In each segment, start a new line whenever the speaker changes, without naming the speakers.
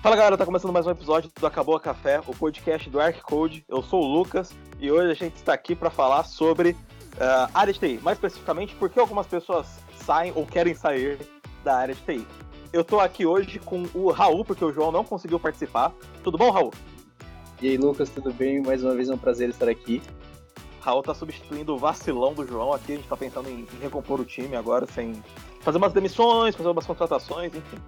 Fala galera, tá começando mais um episódio do Acabou a Café, o podcast do ArcCode. Eu sou o Lucas e hoje a gente está aqui para falar sobre uh, área de TI, mais especificamente porque algumas pessoas saem ou querem sair da área de TI. Eu tô aqui hoje com o Raul, porque o João não conseguiu participar. Tudo bom, Raul?
E aí, Lucas, tudo bem? Mais uma vez é um prazer estar aqui.
Raul tá substituindo o vacilão do João aqui, a gente tá pensando em, em recompor o time agora, sem fazer umas demissões, fazer umas contratações, enfim.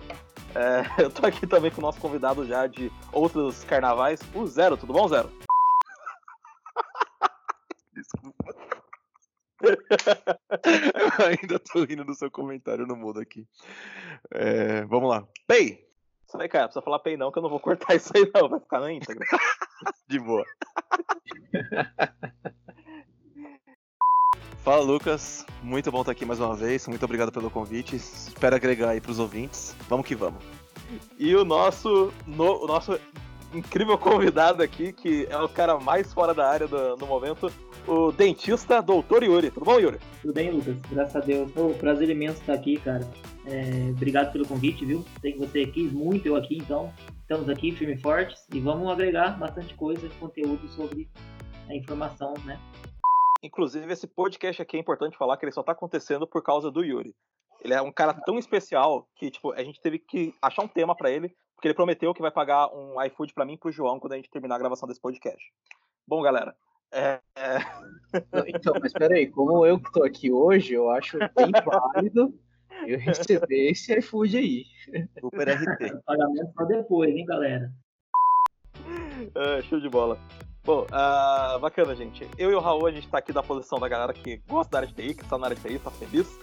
É, eu tô aqui também com o nosso convidado já de outros carnavais, o Zero. Tudo bom, Zero?
Desculpa. eu ainda tô rindo do seu comentário no mudo aqui. É, vamos lá. Pay!
Isso aí, cara, precisa falar Pay não, que eu não vou cortar isso aí não, vai ficar na íntegra.
de boa. Fala Lucas, muito bom estar aqui mais uma vez, muito obrigado pelo convite, espero agregar aí para os ouvintes, vamos que vamos.
E o nosso, no, o nosso incrível convidado aqui, que é o cara mais fora da área do, no momento, o dentista Doutor Yuri. Tudo bom, Yuri?
Tudo bem, Lucas, graças a Deus. Oh, prazer imenso estar aqui, cara. É, obrigado pelo convite, viu? Sei que você quis muito eu aqui, então estamos aqui firme e fortes e vamos agregar bastante coisa, conteúdo sobre a informação, né?
Inclusive, esse podcast aqui é importante falar que ele só tá acontecendo por causa do Yuri. Ele é um cara tão especial que, tipo, a gente teve que achar um tema para ele, porque ele prometeu que vai pagar um iFood para mim e pro João quando a gente terminar a gravação desse podcast. Bom, galera. É, é...
Então, mas peraí, como eu que tô aqui hoje, eu acho bem válido eu receber esse iFood aí.
Super RT.
Pagamento só depois, hein, galera?
É, show de bola. Bom, uh, bacana, gente. Eu e o Raul, a gente tá aqui da posição da galera que gosta da área de TI, que está na área de TI, tá feliz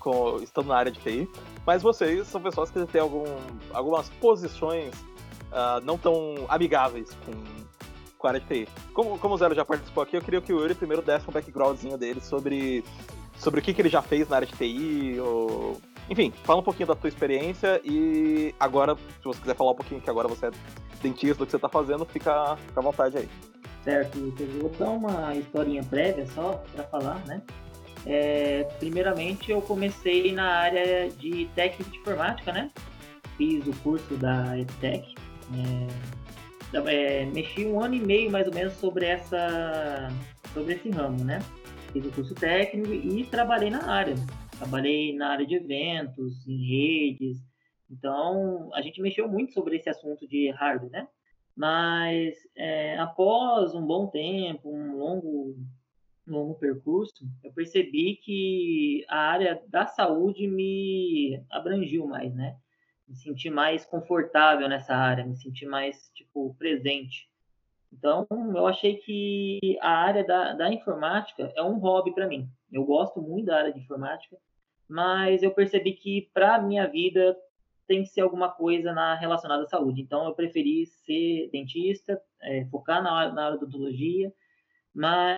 com, estando na área de TI. Mas vocês são pessoas que têm algum, algumas posições uh, não tão amigáveis com, com a área de TI. Como, como o Zero já participou aqui, eu queria que o Yuri primeiro desse um backgroundzinho dele sobre, sobre o que, que ele já fez na área de TI, ou... Enfim, fala um pouquinho da tua experiência e agora, se você quiser falar um pouquinho que agora você é dentista do que você tá fazendo, fica, fica à vontade aí.
Certo, Lucas. Vou dar uma historinha prévia só para falar, né? É, primeiramente, eu comecei na área de técnica de informática, né? Fiz o curso da EdTech. É, é, mexi um ano e meio, mais ou menos, sobre, essa, sobre esse ramo, né? Fiz o curso técnico e trabalhei na área. Trabalhei na área de eventos, em redes. Então, a gente mexeu muito sobre esse assunto de hardware, né? Mas é, após um bom tempo, um longo, longo percurso, eu percebi que a área da saúde me abrangiu mais, né? Me senti mais confortável nessa área, me senti mais, tipo, presente. Então, eu achei que a área da, da informática é um hobby para mim. Eu gosto muito da área de informática, mas eu percebi que para minha vida tem que ser alguma coisa na, relacionada à saúde. Então, eu preferi ser dentista, é, focar na, na área da odontologia, mas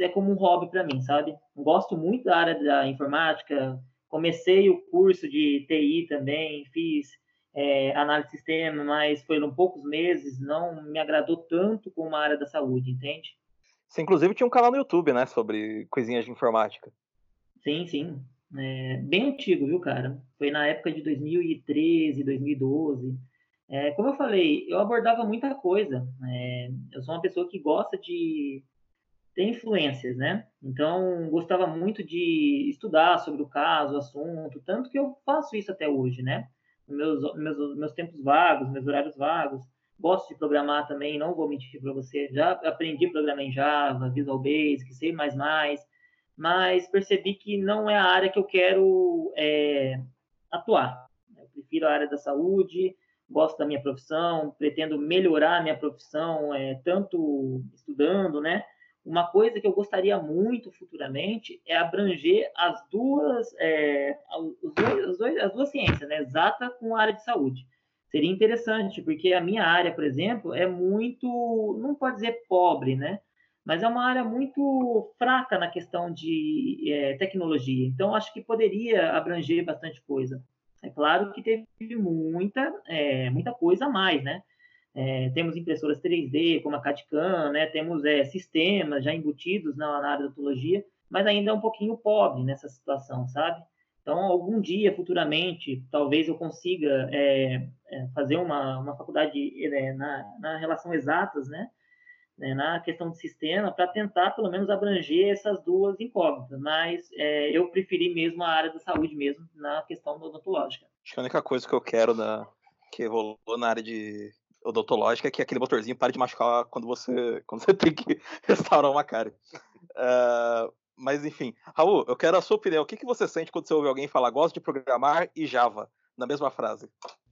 é como um hobby para mim, sabe? Gosto muito da área da informática, comecei o curso de TI também, fiz é, análise de sistema, mas foram poucos meses, não me agradou tanto como a área da saúde, entende?
Você, inclusive, tinha um canal no YouTube, né, sobre coisinhas de informática.
Sim, sim. É, bem antigo, viu, cara? Foi na época de 2013, 2012. É, como eu falei, eu abordava muita coisa. É, eu sou uma pessoa que gosta de ter influências, né? Então, gostava muito de estudar sobre o caso, o assunto, tanto que eu faço isso até hoje, né? Meus, meus, meus tempos vagos, meus horários vagos. Gosto de programar também, não vou mentir para você. Já aprendi a programar em Java, Visual Basic, C++, mas percebi que não é a área que eu quero é, atuar. Eu prefiro a área da saúde, gosto da minha profissão, pretendo melhorar a minha profissão, é, tanto estudando, né? Uma coisa que eu gostaria muito futuramente é abranger as duas, é, as, dois, as duas ciências, né? Exata com a área de saúde. Seria interessante, porque a minha área, por exemplo, é muito, não pode dizer pobre, né? mas é uma área muito fraca na questão de é, tecnologia. Então, acho que poderia abranger bastante coisa. É claro que teve muita, é, muita coisa a mais, né? É, temos impressoras 3D, como a CAD-CAM, né? temos é, sistemas já embutidos na, na área da odontologia, mas ainda é um pouquinho pobre nessa situação, sabe? Então, algum dia, futuramente, talvez eu consiga é, é, fazer uma, uma faculdade é, na, na relação exatas, né? né na questão de sistema, para tentar, pelo menos, abranger essas duas incógnitas. Mas é, eu preferi mesmo a área da saúde mesmo, na questão odontológica.
Acho que a única coisa que eu quero na, que rolou na área de odontológica é que aquele motorzinho pare de machucar quando você, quando você tem que restaurar uma cara. Uh, mas enfim, Raul, eu quero a sua opinião. O que, que você sente quando você ouve alguém falar gosto de programar e Java na mesma frase?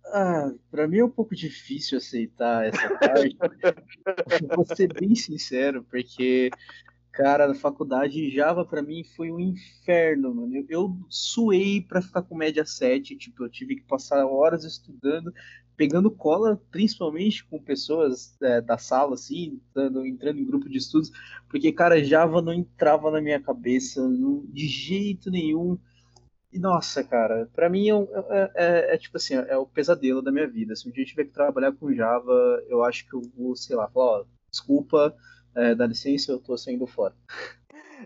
Ah, pra mim é um pouco difícil aceitar essa parte. Vou ser bem sincero, porque, cara, na faculdade Java para mim foi um inferno, mano. Eu, eu suei pra ficar com média 7, tipo, eu tive que passar horas estudando pegando cola, principalmente com pessoas é, da sala, assim, entrando, entrando, em grupo de estudos, porque, cara, Java não entrava na minha cabeça não, de jeito nenhum. E, nossa, cara, para mim é, é, é, é, tipo assim, é o pesadelo da minha vida. Se um dia tiver que trabalhar com Java, eu acho que eu vou, sei lá, falar, ó, desculpa, é, dá licença, eu tô saindo fora.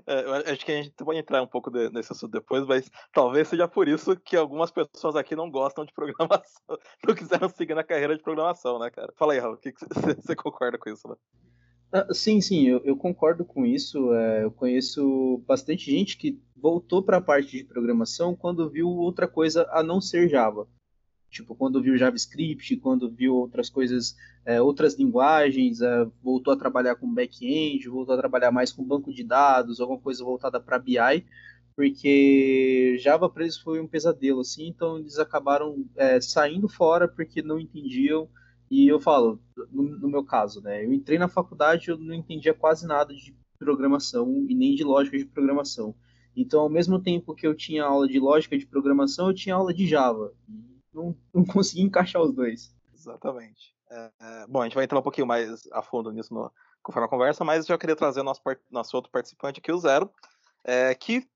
É, acho que a gente pode entrar um pouco nesse assunto depois, mas talvez seja por isso que algumas pessoas aqui não gostam de programação, não quiseram seguir na carreira de programação, né, cara? Fala aí, Raul, o que, que você concorda com isso, né?
Ah, sim, sim, eu, eu, concordo com isso. É, eu conheço bastante gente que voltou para a parte de programação quando viu outra coisa a não ser Java. Tipo, quando viu JavaScript, quando viu outras coisas, é, outras linguagens, é, voltou a trabalhar com back-end, voltou a trabalhar mais com banco de dados, alguma coisa voltada para BI, porque Java para eles foi um pesadelo, assim, então eles acabaram é, saindo fora porque não entendiam. E eu falo, no, no meu caso, né, eu entrei na faculdade, eu não entendia quase nada de programação e nem de lógica de programação. Então, ao mesmo tempo que eu tinha aula de lógica de programação, eu tinha aula de Java não, não consegui encaixar os dois.
Exatamente. É, é, bom, a gente vai entrar um pouquinho mais a fundo nisso no, conforme a conversa, mas eu já queria trazer nosso, nosso outro participante aqui, o Zero, é, que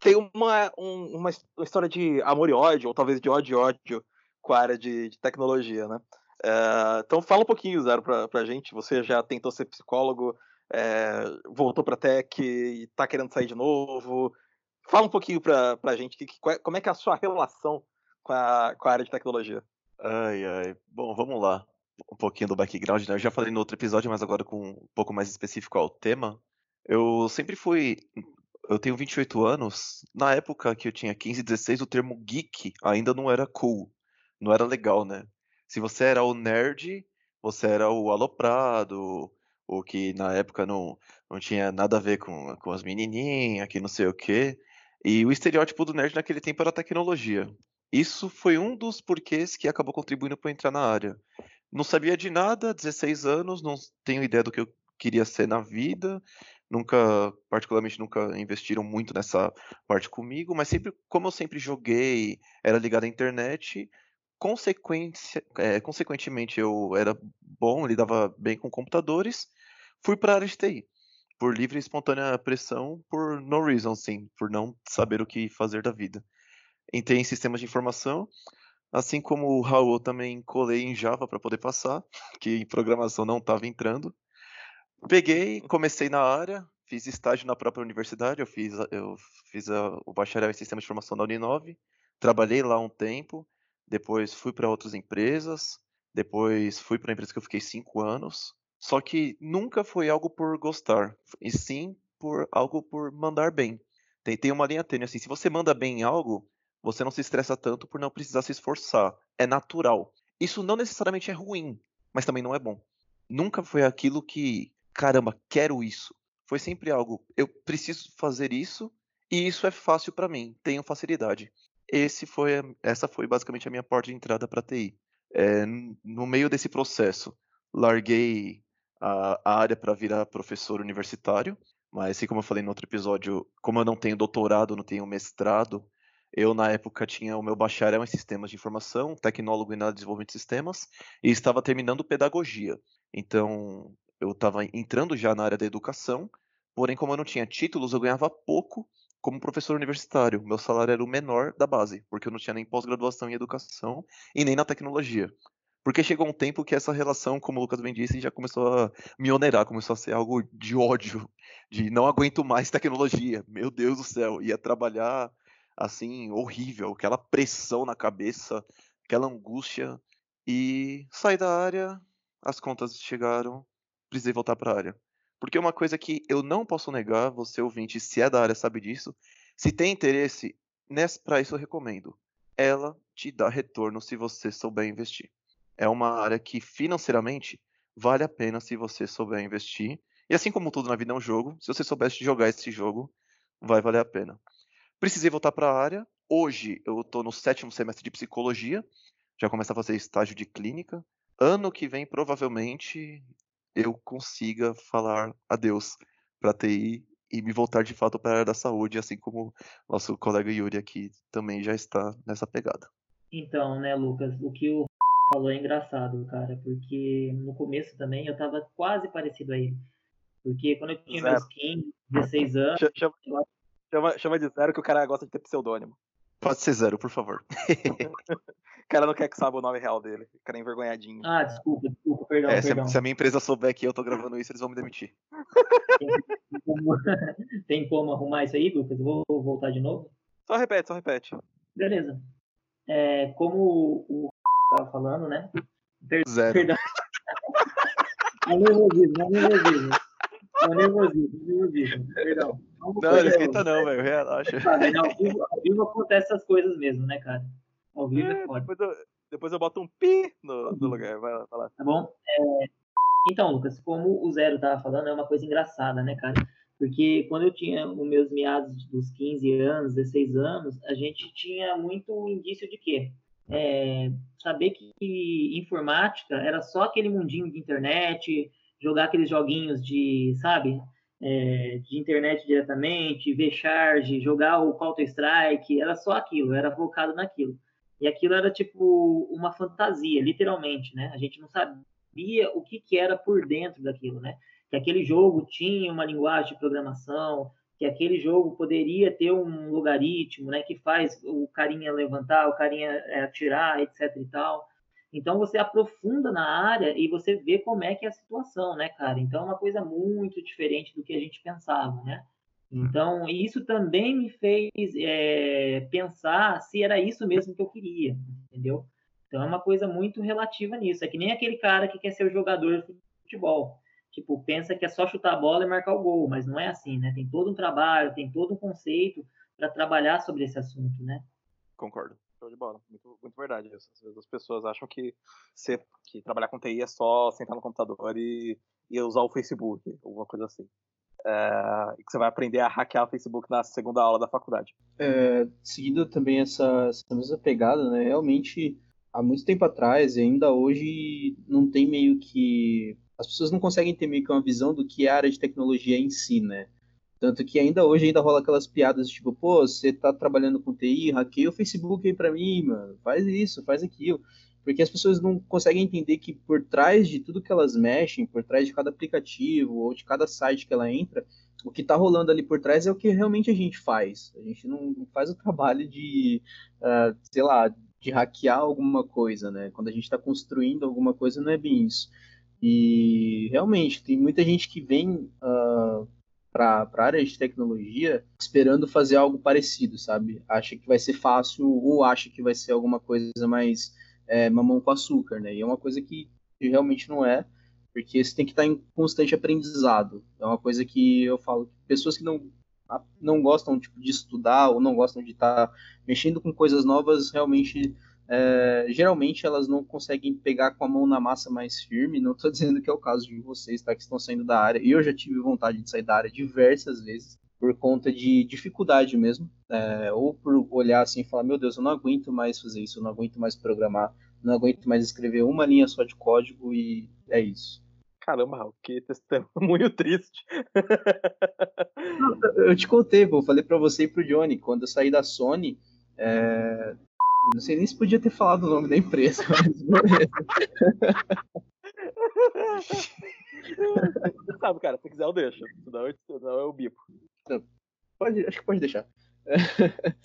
tem uma, um, uma, história de amor e ódio, ou talvez de ódio e ódio com a área de, de tecnologia, né? É, então fala um pouquinho, Zero, pra, pra gente. Você já tentou ser psicólogo, é, voltou pra tech e tá querendo sair de novo. Fala um pouquinho pra, pra gente que, que, como é que é a sua relação com a, com a área de tecnologia.
Ai, ai. Bom, vamos lá. Um pouquinho do background, né? Eu já falei no outro episódio, mas agora com um pouco mais específico ao tema. Eu sempre fui. Eu tenho 28 anos. Na época que eu tinha 15, 16, o termo geek ainda não era cool. Não era legal, né? Se você era o nerd, você era o aloprado, o que na época não, não tinha nada a ver com, com as menininhas, que não sei o quê. E o estereótipo do nerd naquele tempo era tecnologia. Isso foi um dos porquês que acabou contribuindo para entrar na área. Não sabia de nada, 16 anos, não tenho ideia do que eu queria ser na vida. Nunca, particularmente, nunca investiram muito nessa parte comigo, mas sempre, como eu sempre joguei, era ligado à internet, consequência, é, consequentemente eu era bom, lidava bem com computadores, fui para a área de TI. Por livre e espontânea pressão, por no reason, sim, por não saber o que fazer da vida entrei em sistemas de informação, assim como o Raul também colei em Java para poder passar, que em programação não estava entrando. Peguei, comecei na área, fiz estágio na própria universidade, eu fiz, eu fiz a, o bacharel em sistemas de informação da Uninove, trabalhei lá um tempo, depois fui para outras empresas, depois fui para uma empresa que eu fiquei cinco anos, só que nunca foi algo por gostar, e sim por algo por mandar bem. Tem, tem uma linha tênue assim, se você manda bem em algo, você não se estressa tanto por não precisar se esforçar. É natural. Isso não necessariamente é ruim, mas também não é bom. Nunca foi aquilo que, caramba, quero isso. Foi sempre algo, eu preciso fazer isso e isso é fácil para mim, tenho facilidade. Esse foi, essa foi basicamente a minha porta de entrada para TI. É, no meio desse processo, larguei a, a área para virar professor universitário, mas assim como eu falei no outro episódio, como eu não tenho doutorado, não tenho mestrado, eu, na época, tinha o meu bacharel em sistemas de informação, tecnólogo em desenvolvimento de sistemas, e estava terminando pedagogia. Então, eu estava entrando já na área da educação, porém, como eu não tinha títulos, eu ganhava pouco como professor universitário. Meu salário era o menor da base, porque eu não tinha nem pós-graduação em educação e nem na tecnologia. Porque chegou um tempo que essa relação, como o Lucas bem disse, já começou a me onerar, começou a ser algo de ódio, de não aguento mais tecnologia. Meu Deus do céu, ia trabalhar assim, horrível, aquela pressão na cabeça, aquela angústia. E saí da área, as contas chegaram, precisei voltar para a área. Porque uma coisa que eu não posso negar, você ouvinte, se é da área sabe disso, se tem interesse, para isso eu recomendo. Ela te dá retorno se você souber investir. É uma área que financeiramente vale a pena se você souber investir. E assim como tudo na vida é um jogo, se você soubesse jogar esse jogo, vai valer a pena. Precisei voltar para a área. Hoje eu estou no sétimo semestre de psicologia, já começo a fazer estágio de clínica. Ano que vem, provavelmente, eu consiga falar adeus para TI e me voltar de fato para a área da saúde, assim como nosso colega Yuri aqui também já está nessa pegada.
Então, né, Lucas, o que o falou é engraçado, cara, porque no começo também eu tava quase parecido a ele. Porque quando eu tinha zero. meus 15, 16 anos.
Chama, chama, chama, de zero que o cara gosta de ter pseudônimo.
Pode ser zero, por favor.
o cara não quer que saiba o nome real dele. O cara é envergonhadinho.
Ah, desculpa, desculpa, perdão.
É,
perdão.
Se, a, se, a, minha empresa souber que eu tô gravando isso, eles vão me demitir.
Tem como, tem como arrumar isso aí, Lucas? Vou voltar de novo?
Só repete, só repete.
Beleza. É, como o tava falando, né?
Per Zero. Perdão.
é nervosismo, é nervosismo. É nervosismo, é nervosismo. Perdão.
Não, não esquenta não, velho. Relaxa.
Não, ao, vivo, ao vivo acontece essas coisas mesmo, né, cara? Ao vivo é, é foda.
Depois eu, depois eu boto um pi no, no lugar. Vai lá, vai lá.
Tá bom? É... Então, Lucas, como o Zero tava falando, é uma coisa engraçada, né, cara? Porque quando eu tinha os meus meados dos 15 anos, 16 anos, a gente tinha muito indício de quê? É, saber que informática era só aquele mundinho de internet, jogar aqueles joguinhos de, sabe, é, de internet diretamente, ver charge, jogar o Counter-Strike, era só aquilo, era focado naquilo. E aquilo era tipo uma fantasia, literalmente, né? A gente não sabia o que, que era por dentro daquilo, né? Que aquele jogo tinha uma linguagem de programação, que aquele jogo poderia ter um logaritmo, né, que faz o carinha levantar, o carinha é, atirar, etc e tal. Então você aprofunda na área e você vê como é que é a situação, né, cara? Então é uma coisa muito diferente do que a gente pensava, né? Então isso também me fez é, pensar se era isso mesmo que eu queria, entendeu? Então é uma coisa muito relativa nisso. É que nem aquele cara que quer ser o jogador de futebol tipo, pensa que é só chutar a bola e marcar o gol, mas não é assim, né? Tem todo um trabalho, tem todo um conceito para trabalhar sobre esse assunto, né?
Concordo. Show de bola. Muito, muito verdade isso. Às vezes as pessoas acham que, ser, que trabalhar com TI é só sentar no computador e, e usar o Facebook, alguma coisa assim. É, que você vai aprender a hackear o Facebook na segunda aula da faculdade.
É, seguindo também essa, essa mesma pegada, né? Realmente, há muito tempo atrás e ainda hoje não tem meio que as pessoas não conseguem ter meio que uma visão do que é a área de tecnologia em si, né? Tanto que ainda hoje ainda rola aquelas piadas tipo, pô, você tá trabalhando com TI, hackeia o Facebook aí pra mim, mano, faz isso, faz aquilo. Porque as pessoas não conseguem entender que por trás de tudo que elas mexem, por trás de cada aplicativo ou de cada site que ela entra, o que tá rolando ali por trás é o que realmente a gente faz. A gente não faz o trabalho de, uh, sei lá, de hackear alguma coisa, né? Quando a gente está construindo alguma coisa, não é bem isso. E realmente, tem muita gente que vem uh, para a área de tecnologia esperando fazer algo parecido, sabe? Acha que vai ser fácil ou acha que vai ser alguma coisa mais é, mamão com açúcar, né? E é uma coisa que, realmente não é, porque você tem que estar em constante aprendizado. É uma coisa que eu falo, pessoas que não não gostam tipo, de estudar ou não gostam de estar mexendo com coisas novas realmente é, geralmente elas não conseguem pegar com a mão na massa mais firme. Não estou dizendo que é o caso de vocês, tá? Que estão saindo da área. Eu já tive vontade de sair da área diversas vezes por conta de dificuldade mesmo, é, ou por olhar assim e falar, meu Deus, eu não aguento mais fazer isso, eu não aguento mais programar, não aguento mais escrever uma linha só de código e é isso.
Caramba, Raul, que muito triste.
eu te contei, pô, eu falei para você e pro Johnny, quando eu saí da Sony, é, não sei nem se podia ter falado o nome da empresa, mas beleza.
Sabe, cara, se quiser eu deixo. Senão eu, senão eu bipo.
Não, pode, acho que pode deixar.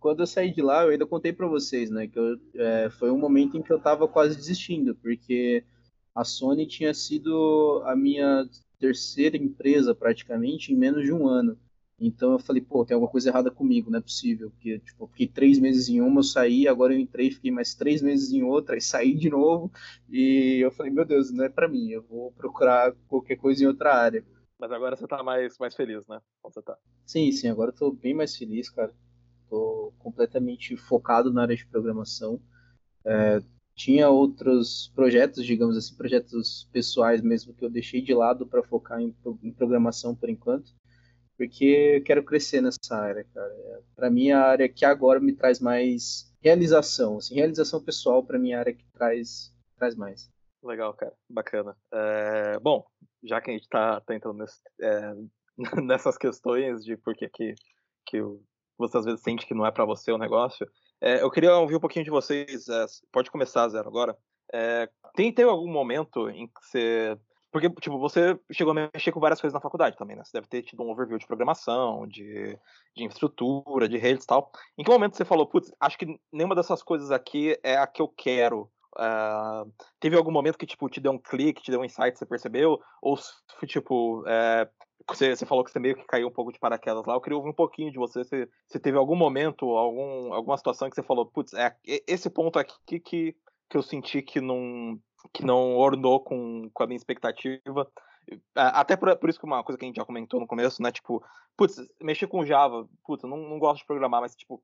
Quando eu saí de lá, eu ainda contei para vocês, né, que eu, é, foi um momento em que eu tava quase desistindo, porque a Sony tinha sido a minha terceira empresa praticamente em menos de um ano. Então eu falei, pô, tem alguma coisa errada comigo, não é possível. Porque, tipo, eu fiquei três meses em uma, eu saí, agora eu entrei, fiquei mais três meses em outra, e saí de novo. E eu falei, meu Deus, não é para mim, eu vou procurar qualquer coisa em outra área.
Mas agora você tá mais, mais feliz, né? Como você tá?
Sim, sim, agora eu tô bem mais feliz, cara. Tô completamente focado na área de programação. É, tinha outros projetos, digamos assim, projetos pessoais mesmo, que eu deixei de lado para focar em, em programação por enquanto porque eu quero crescer nessa área, cara. É, para mim, a área que agora me traz mais realização, assim, realização pessoal para mim é a área que traz, traz mais.
Legal, cara, bacana. É, bom, já que a gente está tá entrando nesse, é, nessas questões de por que, que, que você às vezes sente que não é para você o negócio, é, eu queria ouvir um pouquinho de vocês. É, pode começar, Zero, agora. Tem, tem algum momento em que você porque, tipo, você chegou a mexer com várias coisas na faculdade também, né? Você deve ter tido um overview de programação, de, de infraestrutura, de redes e tal. Em que momento você falou, putz, acho que nenhuma dessas coisas aqui é a que eu quero? Uh, teve algum momento que, tipo, te deu um clique, te deu um insight, você percebeu? Ou, tipo, é, você, você, falou que você meio que caiu um pouco de paraquedas lá. Eu queria ouvir um pouquinho de você. Você, você teve algum momento, algum, alguma situação que você falou, putz, é esse ponto aqui que, que eu senti que não que não ornou com, com a minha expectativa. Até por, por, isso que uma coisa que a gente já comentou no começo, né? Tipo, putz, mexer com Java, putz, eu não, não gosto de programar, mas tipo,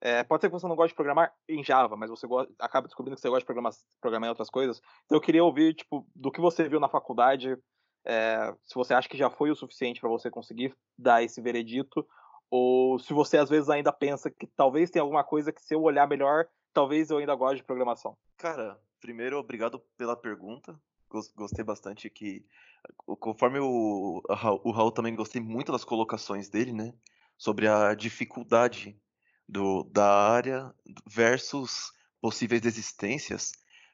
é, pode ser que você não goste de programar em Java, mas você gosta, acaba descobrindo que você gosta de programar, programar em outras coisas. Então eu queria ouvir, tipo, do que você viu na faculdade, é, se você acha que já foi o suficiente para você conseguir dar esse veredito, ou se você às vezes ainda pensa que talvez tenha alguma coisa que se eu olhar melhor, talvez eu ainda goste de programação.
Cara, primeiro, obrigado pela pergunta. Gostei bastante que, conforme o, o Raul também gostei muito das colocações dele, né? Sobre a dificuldade do, da área versus possíveis desistências,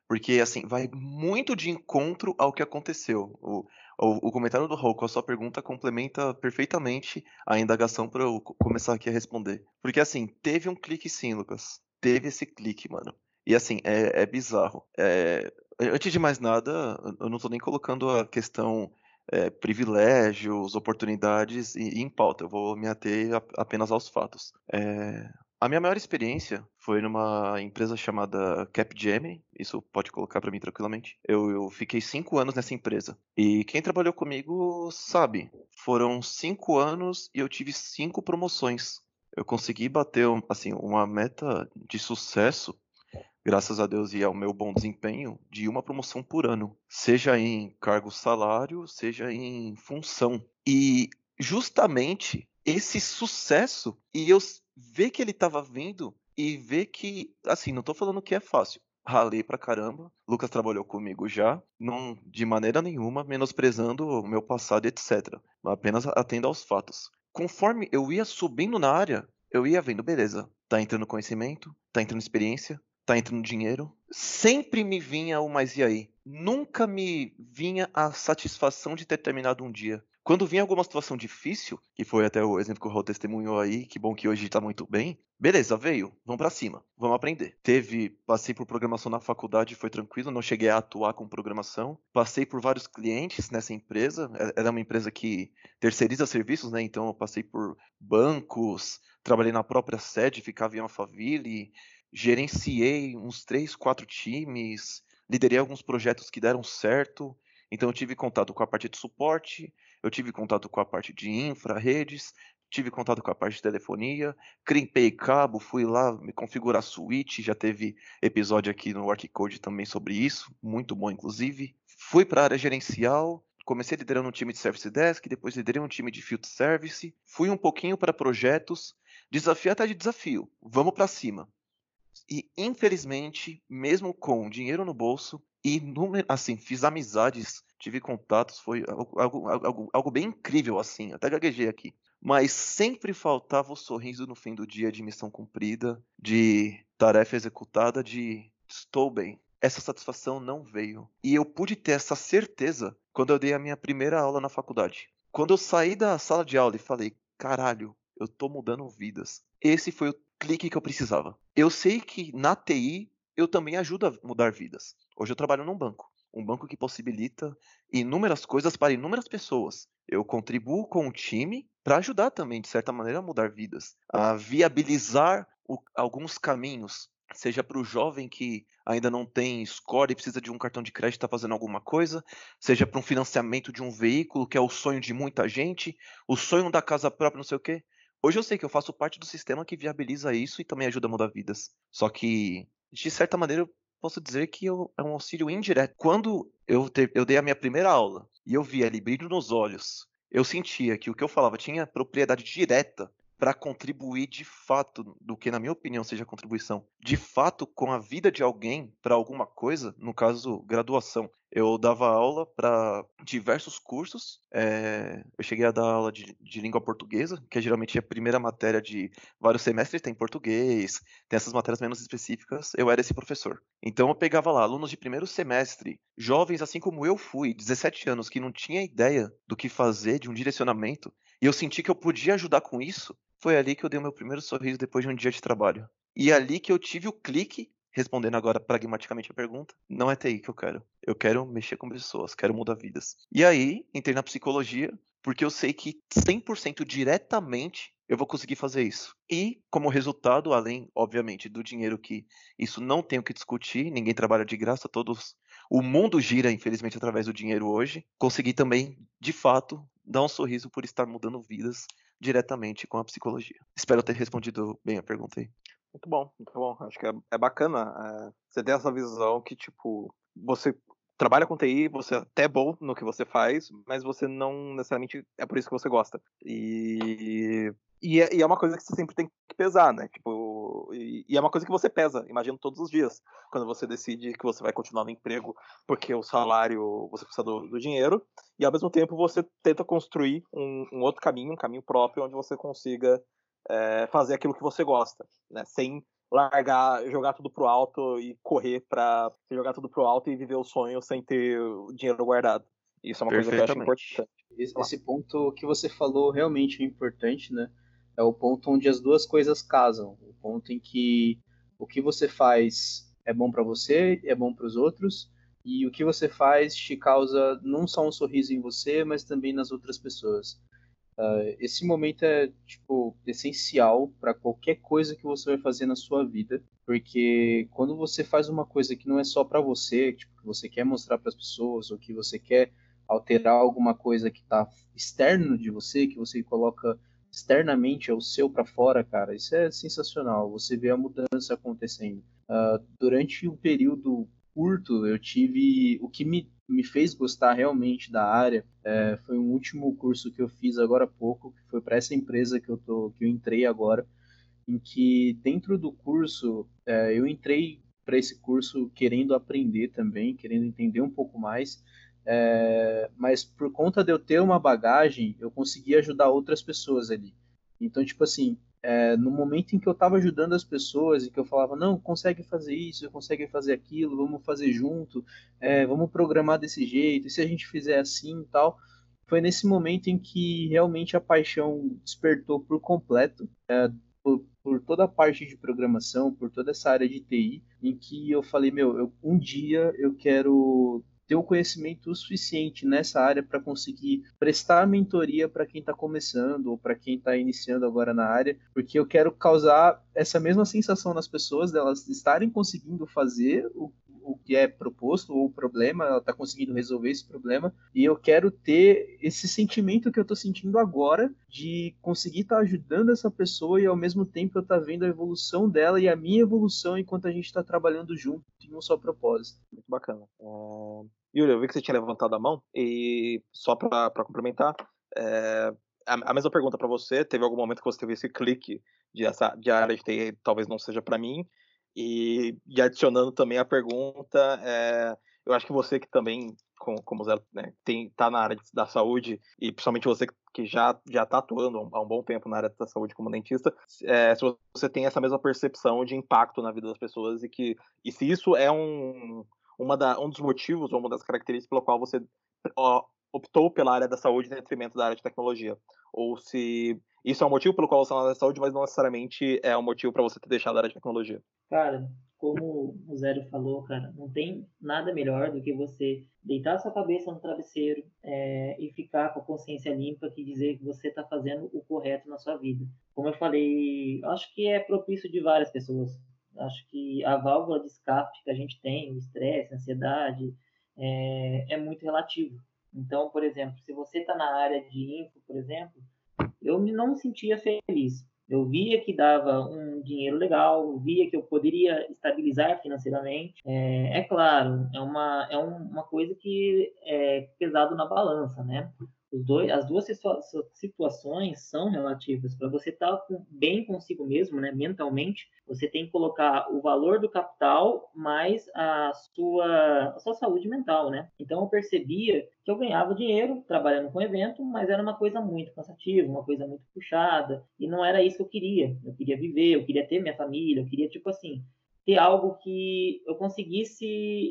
porque assim vai muito de encontro ao que aconteceu. O, o, o comentário do Raul com a sua pergunta complementa perfeitamente a indagação para eu começar aqui a responder. Porque assim, teve um clique sim, Lucas. Teve esse clique, mano. E assim, é, é bizarro. É, antes de mais nada, eu não estou nem colocando a questão é, privilégios, oportunidades em, pauta. Eu vou me ater a, apenas aos fatos. É, a minha maior experiência foi numa empresa chamada Capgemini, isso pode colocar para mim tranquilamente. Eu, eu, fiquei cinco anos nessa empresa. E quem trabalhou comigo sabe, foram cinco anos e eu tive cinco promoções. Eu consegui bater assim, uma meta de sucesso graças a Deus e ao meu bom desempenho, de uma promoção por ano, seja em cargo salário, seja em função. E justamente esse sucesso e eu ver que ele estava vindo e ver que, assim, não estou falando que é fácil. Ralei pra caramba. Lucas trabalhou comigo já, não de maneira nenhuma menosprezando o meu passado, etc. Apenas atendo aos fatos. Conforme eu ia subindo na área, eu ia vendo, beleza, tá entrando conhecimento, tá entrando experiência, tá entrando dinheiro. Sempre me vinha o mais e aí. Nunca me vinha a satisfação de ter terminado um dia. Quando vinha alguma situação difícil, que foi até o exemplo que o Raul testemunhou aí, que bom que hoje tá muito bem, beleza, veio, vamos para cima, vamos aprender. Teve, passei por programação na faculdade, foi tranquilo, não cheguei a atuar com programação. Passei por vários clientes nessa empresa, é, era uma empresa que terceiriza serviços, né? Então eu passei por bancos, trabalhei na própria sede, ficava em Alphaville, gerenciei uns três, quatro times, liderei alguns projetos que deram certo. Então eu tive contato com a parte de suporte, eu tive contato com a parte de infra, redes, tive contato com a parte de telefonia, crimpei cabo, fui lá me configurar switch, já teve episódio aqui no Archicode também sobre isso, muito bom inclusive. Fui para a área gerencial, comecei liderando um time de Service Desk, depois liderei um time de Field Service, fui um pouquinho para projetos, desafio até de desafio, vamos para cima. E infelizmente, mesmo com dinheiro no bolso e assim, fiz amizades, tive contatos, foi algo, algo, algo, bem incrível assim, até gaguejei aqui. Mas sempre faltava o sorriso no fim do dia de missão cumprida, de tarefa executada, de estou bem. Essa satisfação não veio. E eu pude ter essa certeza quando eu dei a minha primeira aula na faculdade. Quando eu saí da sala de aula e falei, caralho, eu tô mudando vidas. Esse foi o clique que eu precisava. Eu sei que na TI eu também ajudo a mudar vidas. Hoje eu trabalho num banco, um banco que possibilita inúmeras coisas para inúmeras pessoas. Eu contribuo com o time para ajudar também, de certa maneira, a mudar vidas, a viabilizar o, alguns caminhos, seja para o jovem que ainda não tem score e precisa de um cartão de crédito está fazendo alguma coisa, seja para um financiamento de um veículo que é o sonho de muita gente, o sonho da casa própria, não sei o quê. Hoje eu sei que eu faço parte do sistema que viabiliza isso e também ajuda a mudar vidas. Só que, de certa maneira, eu posso dizer que eu, é um auxílio indireto. Quando eu, te, eu dei a minha primeira aula e eu vi ali brilho nos olhos, eu sentia que o que eu falava tinha propriedade direta para contribuir de fato, do que na minha opinião seja contribuição, de fato com a vida de alguém para alguma coisa, no caso graduação. Eu dava aula para diversos cursos. É, eu cheguei a dar aula de, de, língua portuguesa, que é geralmente a primeira matéria de vários semestres tem português, tem essas matérias menos específicas. Eu era esse professor. Então eu pegava lá alunos de primeiro semestre, jovens assim como eu fui, 17 anos, que não tinha ideia do que fazer, de um direcionamento, e eu senti que eu podia ajudar com isso. Foi ali que eu dei o meu primeiro sorriso depois de um dia de trabalho. E é ali que eu tive o clique respondendo agora pragmaticamente a pergunta, não é TI que eu quero. Eu quero mexer com pessoas, quero mudar vidas. E aí, entrei na psicologia, porque eu sei que 100% diretamente eu vou conseguir fazer isso. E, como resultado, além, obviamente, do dinheiro que isso não tem o que discutir, ninguém trabalha de graça, todos. O mundo gira, infelizmente, através do dinheiro hoje. Consegui também, de fato, dar um sorriso por estar mudando vidas diretamente com a psicologia. Espero ter respondido bem a pergunta aí.
Muito bom, muito bom. Acho que é, é bacana é, você ter essa visão que, tipo, você trabalha com TI, você é até bom no que você faz, mas você não necessariamente é por isso que você gosta. E, e, é, e é uma coisa que você sempre tem que pesar, né? Tipo, e, e, é uma coisa que você pesa, imagino, todos os dias, quando você decide que você vai continuar no emprego porque o salário, você precisa do, do dinheiro, e ao mesmo tempo você tenta construir um, um outro caminho, um caminho próprio, onde você consiga é, fazer aquilo que você gosta, né? Sem largar, jogar tudo pro alto e correr para jogar tudo pro alto e viver o sonho sem ter o dinheiro guardado. Isso é uma coisa que eu acho importante.
Esse, esse ponto que você falou realmente é importante, né? É o ponto onde as duas coisas casam. O ponto em que o que você faz é bom para você, é bom para os outros, e o que você faz te causa não só um sorriso em você, mas também nas outras pessoas. Uh, esse momento é tipo essencial para qualquer coisa que você vai fazer na sua vida, porque quando você faz uma coisa que não é só para você, tipo, que você quer mostrar para as pessoas ou que você quer alterar alguma coisa que está externo de você, que você coloca externamente é o seu para fora, cara, isso é sensacional. Você vê a mudança acontecendo. Uh, durante um período curto, eu tive o que me me fez gostar realmente da área é, foi um último curso que eu fiz agora há pouco, que foi para essa empresa que eu, tô, que eu entrei agora, em que dentro do curso é, eu entrei para esse curso querendo aprender também, querendo entender um pouco mais, é, mas por conta de eu ter uma bagagem, eu consegui ajudar outras pessoas ali. Então, tipo assim, é, no momento em que eu estava ajudando as pessoas e que eu falava, não, consegue fazer isso, consegue fazer aquilo, vamos fazer junto, é, vamos programar desse jeito, e se a gente fizer assim e tal, foi nesse momento em que realmente a paixão despertou por completo, é, por, por, toda a parte de programação, por toda essa área de TI, em que eu falei, meu, eu, um dia eu quero ter o conhecimento suficiente nessa área para conseguir prestar mentoria para quem está começando ou para quem está iniciando agora na área, porque eu quero causar essa mesma sensação nas pessoas delas estarem conseguindo fazer o o que é proposto ou o problema, ela está conseguindo resolver esse problema e eu quero ter esse sentimento que eu estou sentindo agora de conseguir estar tá ajudando essa pessoa e ao mesmo tempo eu tá vendo a evolução dela e a minha evolução enquanto a gente está trabalhando junto em um só propósito.
Muito bacana. Uh... Yuri, eu vi que você tinha levantado a mão e só para complementar, é, a, a, mesma pergunta para você, teve algum momento que você teve esse clique de essa de área de TI talvez não seja para mim e, e, adicionando também a pergunta, é, eu acho que você que também, como, como Zé, né, tem, tá na área da saúde, e principalmente você que já já está atuando há um bom tempo na área da saúde como dentista, é, se você tem essa mesma percepção de impacto na vida das pessoas e que e se isso é um, uma da, um dos motivos ou uma das características pela qual você ó, optou pela área da saúde em detrimento da área de tecnologia, ou se isso é um motivo pelo qual você está na área da saúde, mas não necessariamente é um motivo para você ter deixado a área de tecnologia.
Cara, como o Zero falou, cara, não tem nada melhor do que você deitar sua cabeça no travesseiro é, e ficar com a consciência limpa que dizer que você está fazendo o correto na sua vida. Como eu falei, acho que é propício de várias pessoas. Acho que a válvula de escape que a gente tem, o estresse, a ansiedade, é, é muito relativo. Então, por exemplo, se você está na área de info, por exemplo, eu não me sentia feliz. Eu via que dava um dinheiro legal, via que eu poderia estabilizar financeiramente. É, é claro, é uma, é uma coisa que é pesado na balança, né? Dois, as duas situações são relativas. Para você estar tá bem consigo mesmo, né, mentalmente, você tem que colocar o valor do capital mais a sua, a sua saúde mental, né? Então eu percebia que eu ganhava dinheiro trabalhando com evento, mas era uma coisa muito cansativa, uma coisa muito puxada, e não era isso que eu queria. Eu queria viver, eu queria ter minha família, eu queria tipo assim, ter algo que eu conseguisse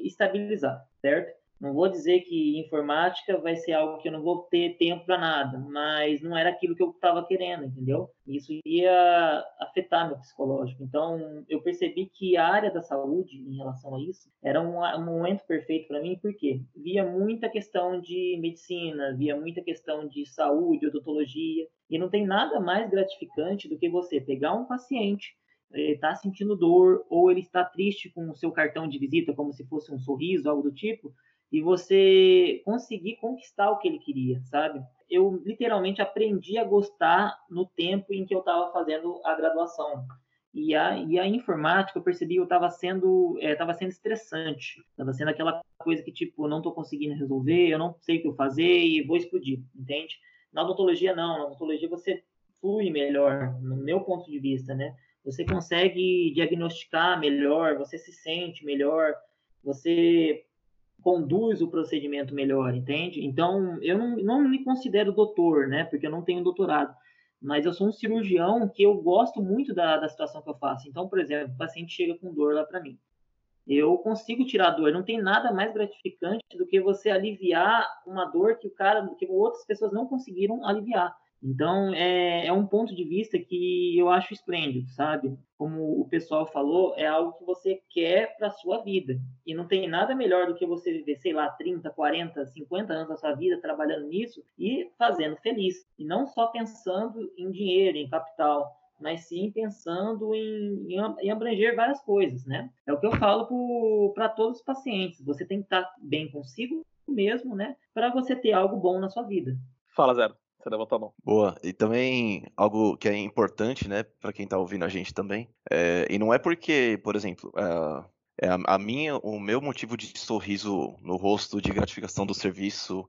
estabilizar, certo? Não vou dizer que informática vai ser algo que eu não vou ter tempo para nada, mas não era aquilo que eu estava querendo, entendeu? Isso ia afetar meu psicológico. Então, eu percebi que a área da saúde, em relação a isso, era um, um momento perfeito para mim, porque via muita questão de medicina, via muita questão de saúde, odontologia, e não tem nada mais gratificante do que você pegar um paciente está sentindo dor ou ele está triste com o seu cartão de visita, como se fosse um sorriso, algo do tipo, e você conseguir conquistar o que ele queria, sabe? Eu literalmente aprendi a gostar no tempo em que eu estava fazendo a graduação. E a, e a informática, eu percebi que eu estava sendo, é, sendo estressante. Estava sendo aquela coisa que, tipo, não estou conseguindo resolver, eu não sei o que eu fazer e vou explodir, entende? Na odontologia, não. Na odontologia, você flui melhor, no meu ponto de vista, né? Você consegue diagnosticar melhor, você se sente melhor, você conduz o procedimento melhor, entende? Então, eu não, não me considero doutor, né? Porque eu não tenho doutorado. Mas eu sou um cirurgião que eu gosto muito da, da situação que eu faço. Então, por exemplo, o paciente chega com dor lá para mim. Eu consigo tirar a dor. Não tem nada mais gratificante do que você aliviar uma dor que o cara, que outras pessoas não conseguiram aliviar. Então, é, é um ponto de vista que eu acho esplêndido, sabe? Como o pessoal falou, é algo que você quer para sua vida. E não tem nada melhor do que você viver, sei lá, 30, 40, 50 anos da sua vida trabalhando nisso e fazendo feliz. E não só pensando em dinheiro, em capital, mas sim pensando em, em, abranger várias coisas, né? É o que eu falo para todos os pacientes. Você tem que estar tá bem consigo mesmo, né? Para você ter algo bom na sua vida.
Fala, Zero. Você levantou a mão.
Boa. E também algo que é importante, né, para quem tá ouvindo a gente também. É, e não é porque, por exemplo, é, é a, a, minha, o meu motivo de sorriso no rosto de gratificação do serviço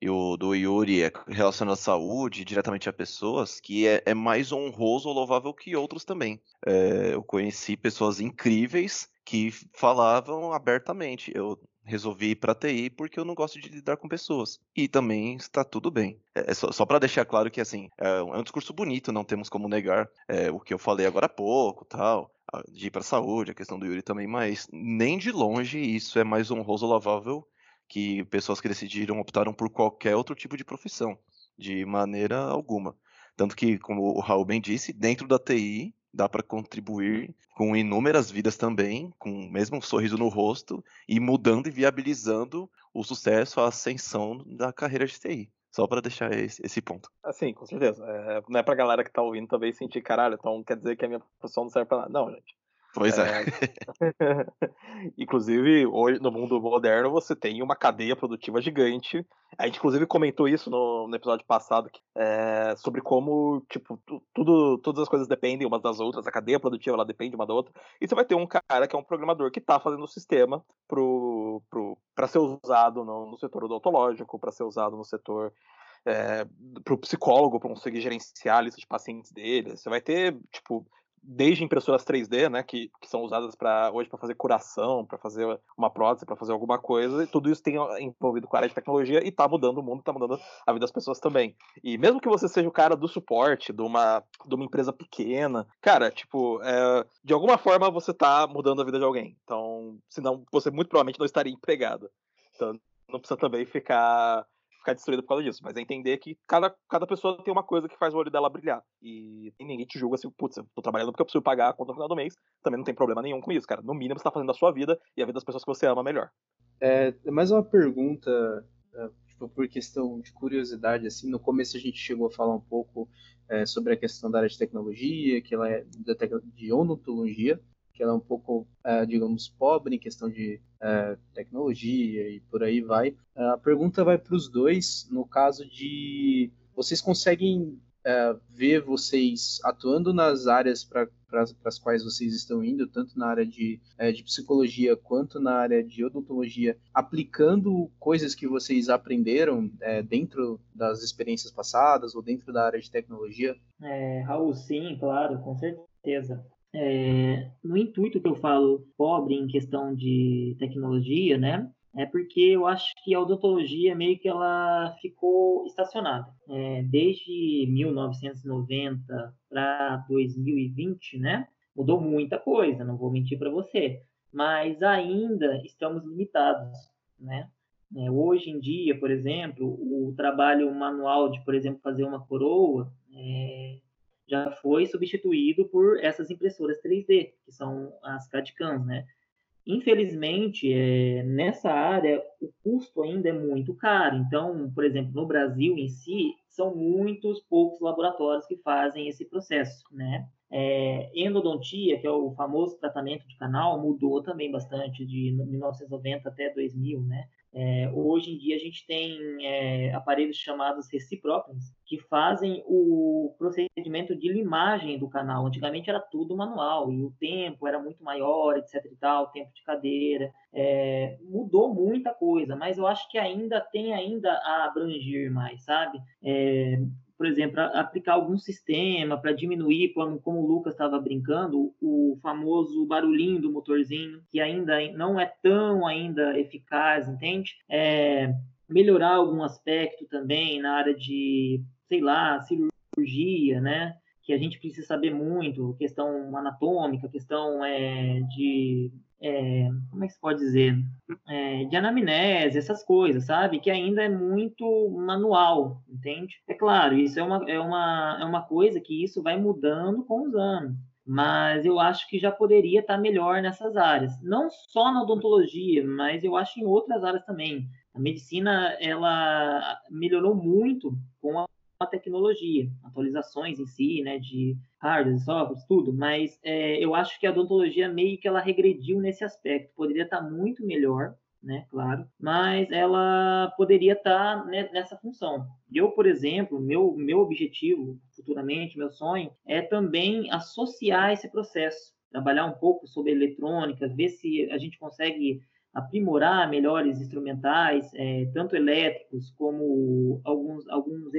e o do Yuri é relacionado à saúde, diretamente a pessoas, que é, é mais honroso ou louvável que outros também. É, eu conheci pessoas incríveis que falavam abertamente. Eu resolvi ir para TI porque eu não gosto de lidar com pessoas. E também está tudo bem. É, é só, só para deixar claro que assim é um, é um, discurso bonito, não temos como negar é, o que eu falei agora há pouco, tal, de ir para saúde, a questão do Yuri também, mas nem de longe isso é mais honroso louvável que pessoas que decidiram optaram por qualquer outro tipo de profissão, de maneira alguma. Tanto que, como o Raul bem disse, dentro da TI dá para contribuir com inúmeras vidas também, com o mesmo sorriso no rosto e mudando e viabilizando o sucesso, a ascensão da carreira de TI. Só para deixar esse, esse, ponto.
Assim, com certeza. É, não é pra galera que tá ouvindo também sentir, caralho, então quer dizer que a minha profissão não serve pra nada. Não, gente.
Pois é. é.
inclusive, hoje no mundo moderno você tem uma cadeia produtiva gigante. A gente, inclusive, comentou isso no, no episódio passado é, sobre como, tipo, tudo, todas as coisas dependem umas das outras, a cadeia produtiva ela depende uma da outra. E você vai ter um cara que é um programador que está fazendo o sistema pro, pro, para ser usado no, no setor odontológico, para ser usado no setor é, para o psicólogo para conseguir gerenciar a lista de pacientes dele. Você vai ter, tipo, desde impressoras 3D, né, que, que são usadas para hoje para fazer curação, para fazer uma prótese, para fazer alguma coisa, e tudo isso tem envolvido com a área de tecnologia e está mudando o mundo, está mudando a vida das pessoas também. E mesmo que você seja o cara do suporte de uma, de uma empresa pequena, cara, tipo, é, de alguma forma você está mudando a vida de alguém. Então, senão você muito provavelmente não estaria empregado. Então, não precisa também ficar ficar destruída por causa disso, mas é entender que cada, cada pessoa tem uma coisa que faz o olho dela brilhar. E, e ninguém te julga assim, putz, eu tô trabalhando porque eu preciso pagar a conta no final do mês. Também não tem problema nenhum com isso, cara. No mínimo você tá fazendo a sua vida e a vida das pessoas que você ama melhor.
É, mais uma pergunta, é, tipo, por questão de curiosidade, assim, no começo a gente chegou a falar um pouco é, sobre a questão da área de tecnologia, que ela é de odontologia, que ela é um pouco, é, digamos, pobre em questão de é, tecnologia e por aí vai. A pergunta vai para os dois, no caso de vocês conseguem é, ver vocês atuando nas áreas para as quais vocês estão indo, tanto na área de, é, de psicologia quanto na área de odontologia, aplicando coisas que vocês aprenderam é, dentro das experiências passadas ou dentro da área de tecnologia?
É, Raul, sim, claro, com certeza. É, no intuito que eu falo pobre em questão de tecnologia, né? É porque eu acho que a odontologia meio que ela ficou estacionada. É, desde 1990 para 2020, né? Mudou muita coisa, não vou mentir para você. Mas ainda estamos limitados, né? É, hoje em dia, por exemplo, o trabalho manual de, por exemplo, fazer uma coroa é, já foi substituído por essas impressoras 3D, que são as CAD-CAMs, né? Infelizmente, é, nessa área, o custo ainda é muito caro. Então, por exemplo, no Brasil em si, são muitos poucos laboratórios que fazem esse processo, né? É, endodontia, que é o famoso tratamento de canal, mudou também bastante de 1990 até 2000, né? É, hoje em dia a gente tem é, aparelhos chamados reciprópolis que fazem o procedimento de limagem do canal. Antigamente era tudo manual e o tempo era muito maior, etc. E tal, tempo de cadeira. É, mudou muita coisa, mas eu acho que ainda tem ainda a abranger mais, sabe? É, por exemplo, aplicar algum sistema para diminuir, como o Lucas estava brincando, o famoso barulhinho do motorzinho, que ainda não é tão ainda eficaz, entende? É, melhorar algum aspecto também na área de, sei lá, cirurgia, né? Que a gente precisa saber muito, questão anatômica, questão é, de é, como é que se pode dizer, é, de anamnese, essas coisas, sabe? Que ainda é muito manual, entende? É claro, isso é uma, é uma, é uma coisa que isso vai mudando com os anos, mas eu acho que já poderia estar melhor nessas áreas, não só na odontologia, mas eu acho em outras áreas também. A medicina, ela melhorou muito com a a tecnologia, atualizações em si, né, de hardware, software, tudo, mas é, eu acho que a odontologia meio que ela regrediu nesse aspecto, poderia estar muito melhor, né, claro, mas ela poderia estar né, nessa função. Eu, por exemplo, meu, meu objetivo futuramente, meu sonho, é também associar esse processo, trabalhar um pouco sobre eletrônica, ver se a gente consegue aprimorar melhores instrumentais, é, tanto elétricos como alguns, alguns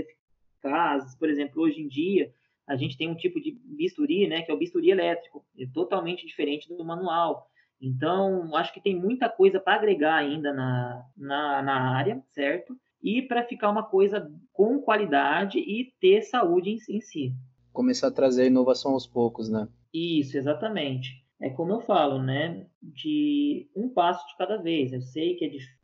casos. Por exemplo, hoje em dia, a gente tem um tipo de bisturi, né, que é o bisturi elétrico, é totalmente diferente do manual. Então, acho que tem muita coisa para agregar ainda na, na, na área, certo? E para ficar uma coisa com qualidade e ter saúde em, em si.
Começar a trazer inovação aos poucos, né?
Isso, exatamente. É como eu falo, né? De um passo de cada vez. Eu sei que é difícil,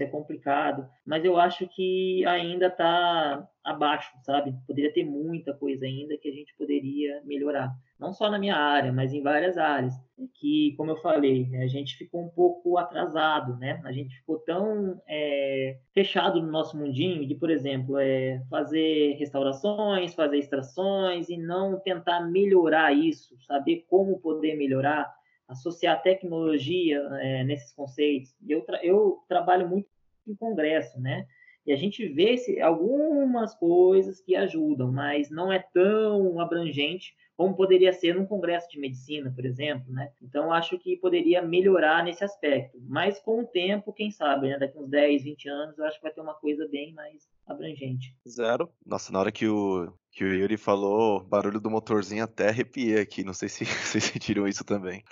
é complicado, mas eu acho que ainda está abaixo, sabe? Poderia ter muita coisa ainda que a gente poderia melhorar. Não só na minha área, mas em várias áreas. Que, como eu falei, a gente ficou um pouco atrasado, né? A gente ficou tão é, fechado no nosso mundinho de, por exemplo, é, fazer restaurações, fazer extrações e não tentar melhorar isso, saber como poder melhorar, associar tecnologia é, nesses conceitos. Eu, tra eu trabalho muito em congresso, né? E a gente vê se, algumas coisas que ajudam, mas não é tão abrangente como poderia ser num congresso de medicina, por exemplo, né? Então, acho que poderia melhorar nesse aspecto. Mas com o tempo, quem sabe, né? Daqui uns 10, 20 anos, eu acho que vai ter uma coisa bem mais abrangente.
Zero. Nossa, na hora que o, que o Yuri falou barulho do motorzinho, até arrepiei aqui. Não sei se vocês sentiram isso também.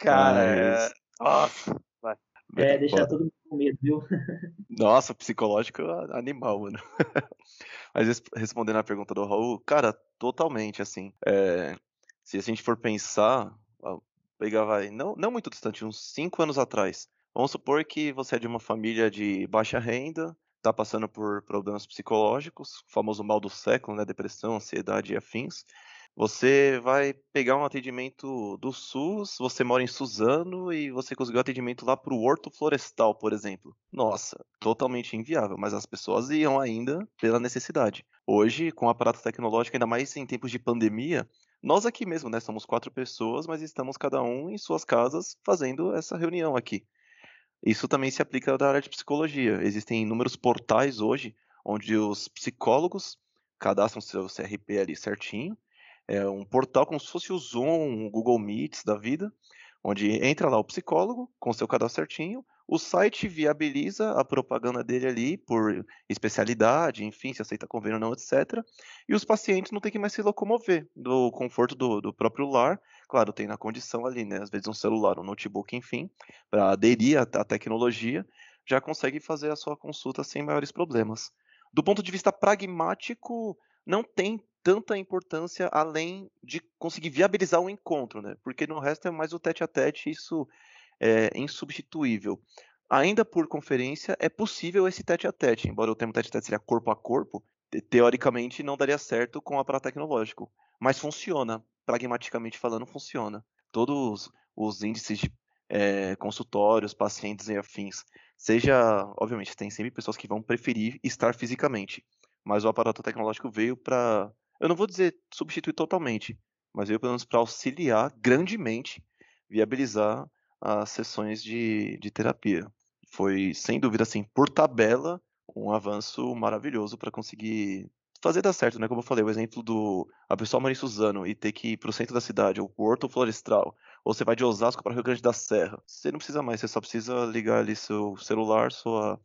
Cara, Mas... é... Nossa,
vai. É, deixar todo mundo com medo, viu?
Nossa, psicológico animal, mano. Mas respondendo a pergunta do Raul, cara, totalmente, assim. É, se a gente for pensar, pegar, vai, não, não muito distante, uns 5 anos atrás. Vamos supor que você é de uma família de baixa renda, está passando por problemas psicológicos, o famoso mal do século, né, depressão, ansiedade e afins, você vai pegar um atendimento do SUS, você mora em Suzano e você conseguiu atendimento lá para o Horto Florestal, por exemplo. Nossa, totalmente inviável, mas as pessoas iam ainda pela necessidade. Hoje, com o aparato tecnológico, ainda mais em tempos de pandemia, nós aqui mesmo, né, somos quatro pessoas, mas estamos cada um em suas casas fazendo essa reunião aqui. Isso também se aplica da área de psicologia. Existem inúmeros portais hoje onde os psicólogos cadastram seu CRP ali certinho é um portal como se fosse o Zoom, o Google Meets da vida, onde entra lá o psicólogo com seu cadastro certinho, o site viabiliza a propaganda dele ali por especialidade, enfim, se aceita convênio ou não, etc. E os pacientes não têm que mais se locomover do conforto do, do próprio lar. Claro, tem na condição ali, né? Às vezes um celular, um notebook, enfim, para aderir à, à tecnologia, já consegue fazer a sua consulta sem maiores problemas. Do ponto de vista pragmático, não tem tanta importância além de conseguir viabilizar o encontro, né? Porque no resto é mais o tete a tete, isso é insubstituível. Ainda por conferência é possível esse tete a tete, embora o termo tete a tete seja corpo a corpo, teoricamente não daria certo com o aparato tecnológico, mas funciona, pragmaticamente falando, funciona. Todos os índices de é, consultórios, pacientes e afins, seja, obviamente, tem sempre pessoas que vão preferir estar fisicamente, mas o aparato tecnológico veio para eu não vou dizer substituir totalmente, mas veio pelo menos para auxiliar grandemente, viabilizar as sessões de, de terapia. Foi, sem dúvida, assim, por tabela, um avanço maravilhoso para conseguir fazer dar certo, né? Como eu falei, o exemplo do a pessoa mora Suzano e ter que ir para o centro da cidade, ou Porto Florestal, ou você vai de Osasco para Rio Grande da Serra. Você não precisa mais, você só precisa ligar ali seu celular, sua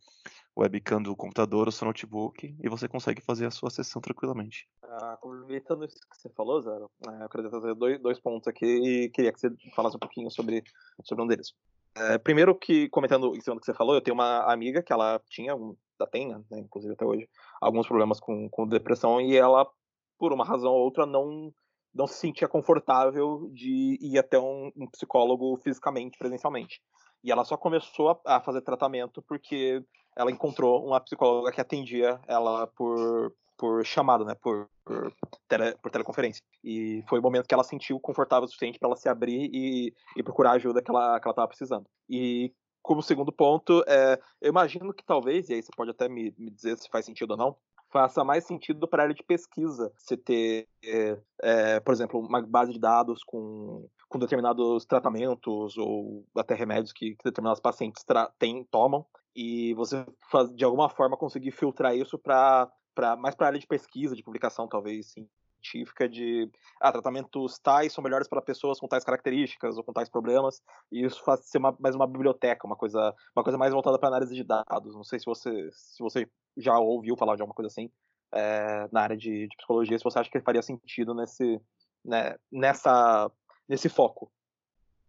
webcam do computador ou seu notebook e você consegue fazer a sua sessão tranquilamente.
Ah, aproveitando isso que você falou, Zero, é, eu queria trazer dois, dois pontos aqui e queria que você falasse um pouquinho sobre, sobre um deles. É, primeiro que, comentando em cima do que você falou, eu tenho uma amiga que ela tinha, ainda tem, né, inclusive até hoje, alguns problemas com, com depressão e ela, por uma razão ou outra, não não se sentia confortável de ir até um, um psicólogo fisicamente, presencialmente. E ela só começou a, a fazer tratamento porque ela encontrou uma psicóloga que atendia ela por, por chamada, né, por, por, tele, por, teleconferência. E foi o momento que ela sentiu confortável o suficiente para ela se abrir e, e procurar a ajuda que ela estava precisando. E como segundo ponto, é, eu imagino que talvez, e aí você pode até me, me dizer se faz sentido ou não, faça mais sentido para a área de pesquisa você ter, é, é, por exemplo, uma base de dados com, com determinados tratamentos ou até remédios que, que determinados pacientes têm, tomam e você faz, de alguma forma conseguir filtrar isso para mais para a área de pesquisa, de publicação, talvez científica, de ah, tratamentos tais são melhores para pessoas com tais características ou com tais problemas, e isso faz ser uma, mais uma biblioteca, uma coisa, uma coisa mais voltada para análise de dados. Não sei se você, se você já ouviu falar de alguma coisa assim é, na área de, de, psicologia, se você acha que faria sentido nesse, né, nessa, nesse foco.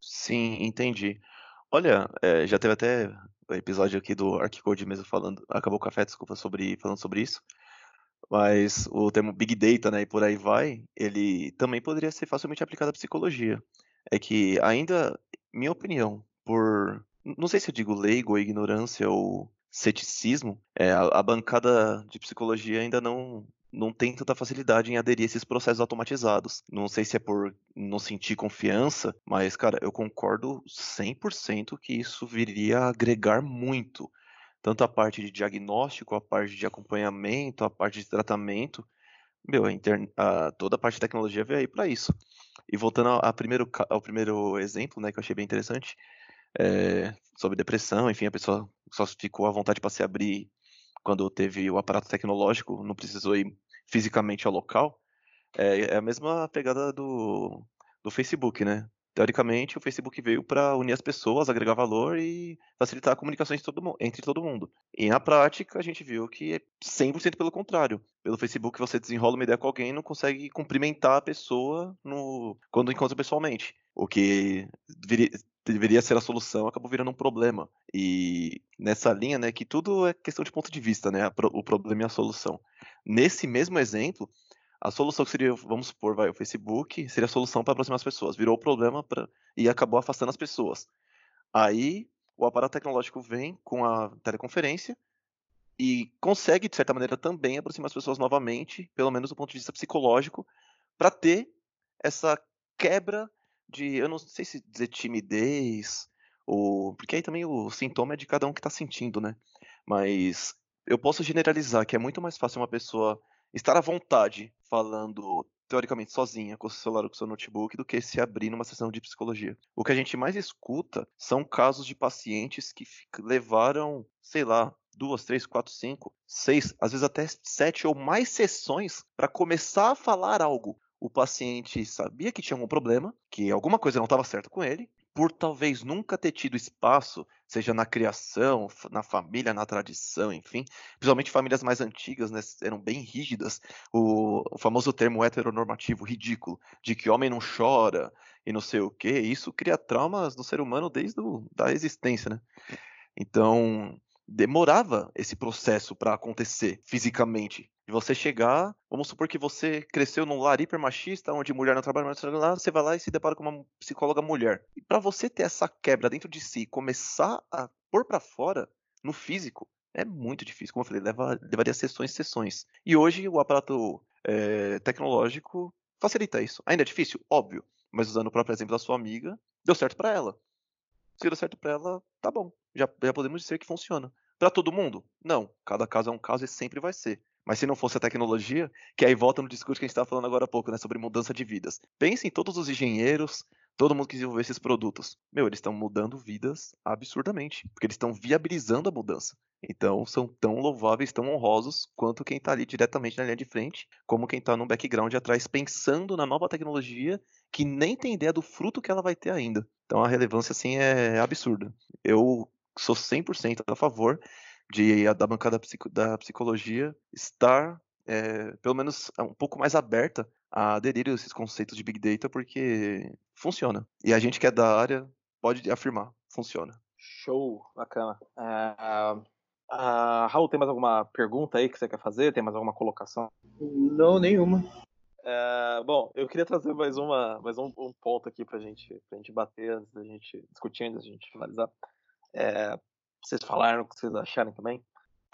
Sim, entendi. Olha, é, já teve até o episódio aqui do Archicode mesmo falando, acabou o café, desculpa, sobre, falando sobre isso. Mas o termo Big Data, né, e por aí vai, ele também poderia ser facilmente aplicado à psicologia. É que ainda, minha opinião, por, não sei se eu digo leigo ou ignorância ou ceticismo, é, a, a bancada de psicologia ainda não não tem tanta facilidade em aderir a esses processos automatizados. Não sei se é por não sentir confiança, mas, cara, eu concordo 100% que isso viria a agregar muito. Tanto a parte de diagnóstico, a parte de acompanhamento, a parte de tratamento. Meu, a inter... a... toda a parte de tecnologia veio aí para isso. E voltando ao primeiro, ao primeiro exemplo, né, que eu achei bem interessante, é... sobre depressão, enfim, a pessoa só ficou à vontade para se abrir quando teve o aparato tecnológico, não precisou ir fisicamente ao local, é, é a mesma pegada do, do Facebook, né? Teoricamente, o Facebook veio para unir as pessoas, agregar valor e facilitar a comunicação entre todo, mundo, entre todo mundo. E na prática, a gente viu que é 100% pelo contrário. Pelo Facebook, você desenrola uma ideia com alguém e não consegue cumprimentar a pessoa no, quando encontra pessoalmente. O que deveria, deveria ser a solução acabou virando um problema. E nessa linha, né, que tudo é questão de ponto de vista, né? O problema e a solução. Nesse mesmo exemplo, a solução que seria, vamos supor, vai, o Facebook, seria a solução para aproximar as pessoas. Virou o problema pra, e acabou afastando as pessoas. Aí o aparato tecnológico vem com a teleconferência e consegue, de certa maneira, também aproximar as pessoas novamente, pelo menos do ponto de vista psicológico, para ter essa quebra de, eu não sei se dizer timidez, ou porque aí também o sintoma é de cada um que está sentindo, né? Mas eu posso generalizar que é muito mais fácil uma pessoa estar à vontade falando teoricamente sozinha com o seu celular ou com o seu notebook do que se abrir numa sessão de psicologia. O que a gente mais escuta são casos de pacientes que levaram, sei lá, duas, três, quatro, cinco, seis, às vezes até sete ou mais sessões para começar a falar algo. O paciente sabia que tinha algum problema, que alguma coisa não estava certa com ele, por talvez nunca ter tido espaço, seja na criação, na família, na tradição, enfim, principalmente famílias mais antigas, né, eram bem rígidas, o, o, famoso termo heteronormativo ridículo, de que homem não chora e não sei o que, isso cria traumas no ser humano desde a da existência, né? Então, demorava esse processo para acontecer fisicamente. De você chegar, vamos supor que você cresceu num lar hiper machista, onde mulher não trabalha, mas você vai lá e se depara com uma psicóloga mulher. E para você ter essa quebra dentro de si, começar a pôr para fora no físico, é muito difícil. Como eu falei, leva, levaria sessões e sessões. E hoje o aparato é, tecnológico facilita isso. Ainda é difícil? Óbvio. Mas usando o próprio exemplo da sua amiga, deu certo para ela. Se deu certo para ela, tá bom. Já, já podemos dizer que funciona. Para todo mundo? Não. Cada caso é um caso e sempre vai ser. Mas se não fosse a tecnologia, que aí volta no discurso que a gente estava falando agora há pouco, né, sobre mudança de vidas. Pense em todos os engenheiros, todo mundo que desenvolveu esses produtos. Meu, eles estão mudando vidas absurdamente, porque eles estão viabilizando a mudança. Então, são tão louváveis, tão honrosos, quanto quem está ali diretamente na linha de frente, como quem está no background atrás, pensando na nova tecnologia, que nem tem ideia do fruto que ela vai ter ainda. Então, a relevância, assim, é absurda. Eu sou 100% a favor de da bancada da psicologia estar, é, pelo menos, um pouco mais aberta a aderir a esses conceitos de Big Data, porque funciona. E a gente que é da área pode afirmar, funciona.
Show, bacana. Uh, uh, Raul, tem mais alguma pergunta aí que você quer fazer? Tem mais alguma colocação?
Não, nenhuma.
Uh, bom, eu queria trazer mais, uma, mais um, um, ponto aqui pra gente, pra gente bater, antes da gente discutir, antes da gente finalizar. É, vocês falaram o que vocês acharam também.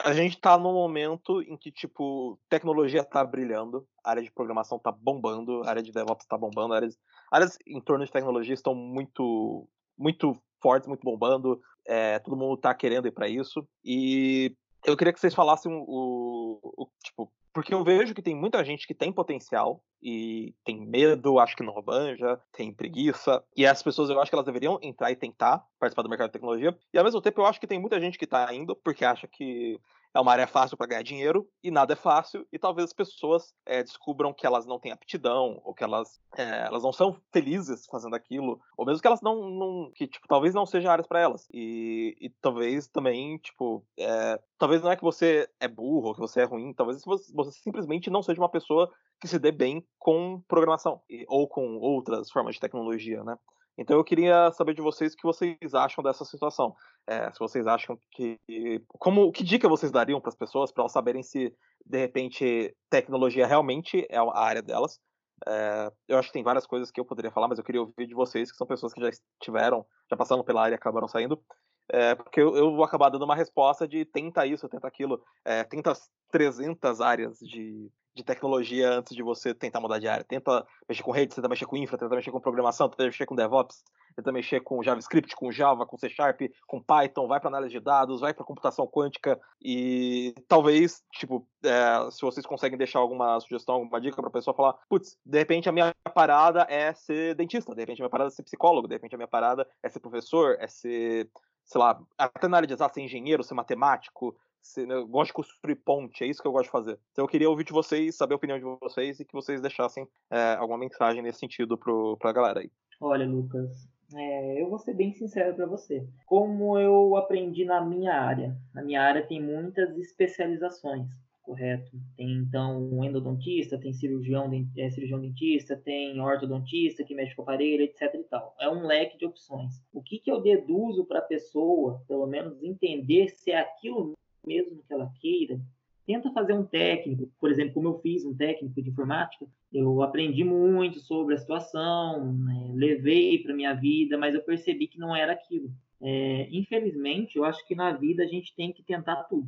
A gente tá num momento em que, tipo, tecnologia tá brilhando, a área de programação tá bombando, a área de DevOps tá bombando, áreas, áreas em torno de tecnologia estão muito, muito fortes, muito bombando, é, todo mundo tá querendo ir para isso. E eu queria que vocês falassem o, o, tipo, porque eu vejo que tem muita gente que tem potencial e tem medo, acho que não manja, tem preguiça. E essas pessoas eu acho que elas deveriam entrar e tentar participar do mercado de tecnologia. E ao mesmo tempo eu acho que tem muita gente que está indo porque acha que é uma área fácil para ganhar dinheiro e nada é fácil e talvez as pessoas é, descubram que elas não têm aptidão ou que elas, é, elas não são felizes fazendo aquilo ou mesmo que elas não, não que tipo talvez não seja áreas para elas e, e, talvez também tipo é, talvez não é que você é burro ou que você é ruim talvez você, você simplesmente não seja uma pessoa que se dê bem com programação ou com outras formas de tecnologia, né? Então eu queria saber de vocês o que vocês acham dessa situação. É, se vocês acham que. Como, que dica vocês dariam para as pessoas para elas saberem se, de repente, tecnologia realmente é a área delas? É, eu acho que tem várias coisas que eu poderia falar, mas eu queria ouvir de vocês, que são pessoas que já estiveram, já passaram pela área e acabaram saindo. É, porque eu, eu, vou acabar dando uma resposta de tenta isso, tenta aquilo, é, tenta 300 áreas de, de tecnologia antes de você tentar mudar de área. Tenta mexer com rede, tenta mexer com infra, tenta mexer com programação, tenta mexer com DevOps, tenta mexer com JavaScript, com Java, com C Sharp, com Python, vai para análise de dados, vai para computação quântica e talvez, tipo, é, se vocês conseguem deixar alguma sugestão, alguma dica para a pessoa falar, putz, de repente a minha parada é ser dentista, de repente a minha parada é ser psicólogo, de repente a minha parada é ser professor, é ser, sei lá, até exato, ser engenheiro, ser matemático, eu gosto de construir ponte, é isso que eu gosto de fazer. Então eu queria ouvir de vocês, saber a opinião de vocês e que vocês deixassem é, alguma mensagem nesse sentido pro, pra galera aí.
Olha, Lucas, é, eu vou ser bem sincero para você. Como eu aprendi na minha área, na minha área tem muitas especializações, correto? Tem então um endodontista, tem cirurgião, é, cirurgião dentista, tem ortodontista que mexe com aparelho, etc e tal. É um leque de opções. O que, que eu deduzo para a pessoa, pelo menos entender se é aquilo mesmo que ela queira, tenta fazer um técnico, por exemplo, como eu fiz um técnico de informática, eu aprendi muito sobre a situação, né, levei para minha vida, mas eu percebi que não era aquilo. É, infelizmente, eu acho que na vida a gente tem que tentar tudo.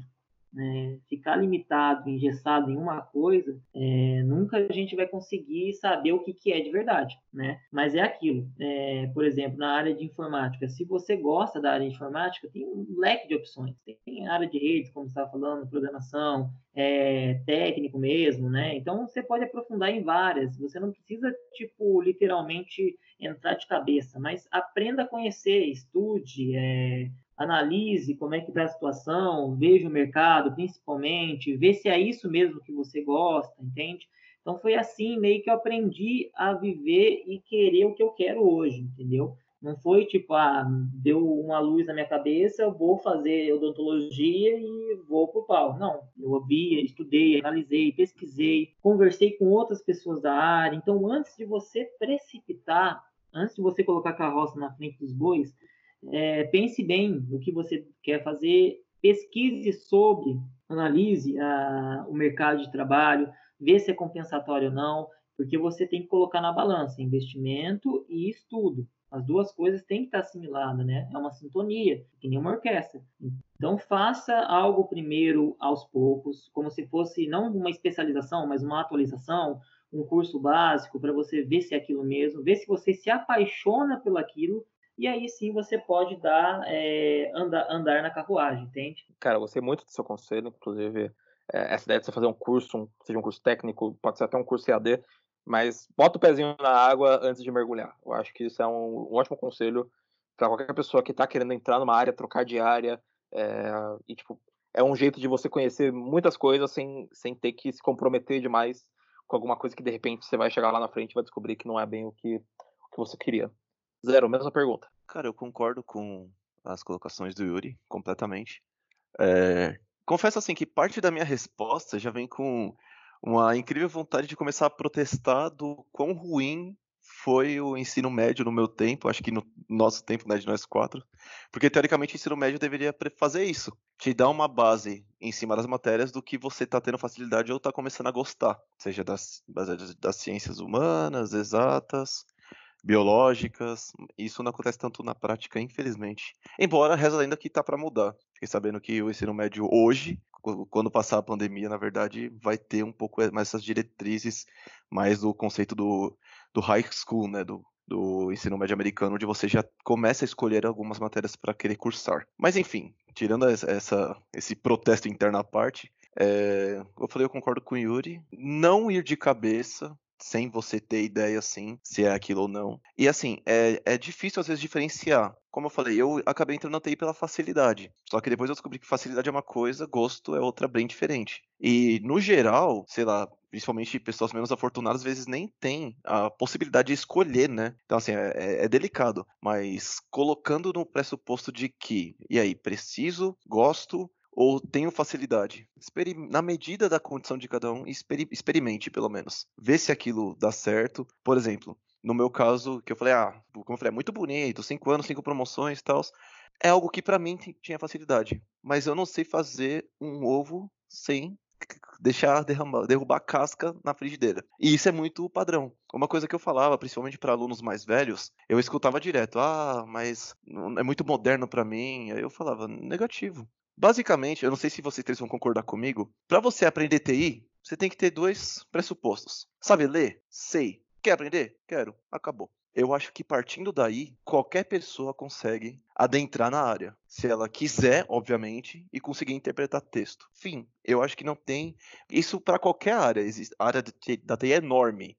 Né, ficar limitado, engessado em uma coisa, é, nunca a gente vai conseguir saber o que, que é de verdade, né? Mas é aquilo. É, por exemplo, na área de informática, se você gosta da área de informática, tem um leque de opções. Tem área de redes, como você estava falando, programação, é, técnico mesmo, né? Então você pode aprofundar em várias. Você não precisa, tipo, literalmente entrar de cabeça, mas aprenda a conhecer, estude, é, analise como é que está a situação, veja o mercado, principalmente, vê se é isso mesmo que você gosta, entende? Então foi assim meio que eu aprendi a viver e querer o que eu quero hoje, entendeu? Não foi tipo, ah, deu uma luz na minha cabeça, eu vou fazer odontologia e vou pro pau. Não, eu ouvi, estudei, analisei, pesquisei, conversei com outras pessoas da área. Então, antes de você precipitar, antes de você colocar a carroça na frente dos bois, é, pense bem no que você quer fazer, pesquise sobre, analise a, o mercado de trabalho, vê se é compensatório ou não, porque você tem que colocar na balança investimento e estudo. As duas coisas têm que estar assimiladas, né? É uma sintonia, que nem uma orquestra. Então, faça algo primeiro aos poucos, como se fosse não uma especialização, mas uma atualização, um curso básico para você ver se é aquilo mesmo, ver se você se apaixona pelo aquilo e aí sim você pode dar é, andar, andar na carruagem, entende?
Cara, eu gostei muito do seu conselho, inclusive é, essa ideia de você fazer um curso, um, seja um curso técnico, pode ser até um curso EAD, mas bota o pezinho na água antes de mergulhar. Eu acho que isso é um, um ótimo conselho para qualquer pessoa que está querendo entrar numa área, trocar de área, é, e tipo, é um jeito de você conhecer muitas coisas sem, sem ter que se comprometer demais com alguma coisa que de repente você vai chegar lá na frente e vai descobrir que não é bem o que, o que você queria. Zero, mesma pergunta.
Cara, eu concordo com as colocações do Yuri, completamente. É, confesso assim que parte da minha resposta já vem com uma incrível vontade de começar a protestar do quão ruim foi o ensino médio no meu tempo, acho que no nosso tempo, né, de nós quatro, porque teoricamente o ensino médio deveria fazer isso, te dar uma base em cima das matérias do que você está tendo facilidade ou está começando a gostar, seja das, das, das ciências humanas, exatas, biológicas. Isso não acontece tanto na prática, infelizmente. Embora reza ainda que tá para mudar. Fiquei sabendo que o ensino médio hoje, quando passar a pandemia, na verdade, vai ter um pouco mais essas diretrizes, mais do conceito do, do high school, né, do, do ensino médio americano, onde você já começa a escolher algumas matérias para querer cursar. Mas enfim, tirando essa, esse protesto interno à parte, é, eu falei, eu concordo com o Yuri, não ir de cabeça sem você ter ideia, assim, se é aquilo ou não. E assim, é, é difícil às vezes diferenciar. Como eu falei, eu acabei entrando na TI pela facilidade. Só que depois eu descobri que facilidade é uma coisa, gosto é outra bem diferente. E no geral, sei lá, principalmente pessoas menos afortunadas, às vezes nem tem a possibilidade de escolher, né? Então, assim, é, é, é delicado. Mas colocando no pressuposto de que, e aí, preciso, gosto, ou tenho facilidade. na medida da condição de cada um, experimente pelo menos. Vê se aquilo dá certo. Por exemplo, no meu caso, que eu falei, ah, como eu falei, é muito bonito, cinco anos, cinco promoções e tal. É algo que para mim tinha facilidade. Mas eu não sei fazer um ovo sem deixar derramar, derrubar casca na frigideira. E isso é muito padrão. Uma coisa que eu falava, principalmente para alunos mais velhos, eu escutava direto: "Ah, mas é muito moderno para mim". Aí eu falava: "Negativo. Basicamente, eu não sei se vocês três vão concordar comigo, para você aprender TI, você tem que ter dois pressupostos. Sabe ler? Sei. Quer aprender? Quero. Acabou. Eu acho que partindo daí, qualquer pessoa consegue adentrar na área. Se ela quiser, obviamente, e conseguir interpretar texto. Fim. Eu acho que não tem. Isso para qualquer área. A área da TI é enorme.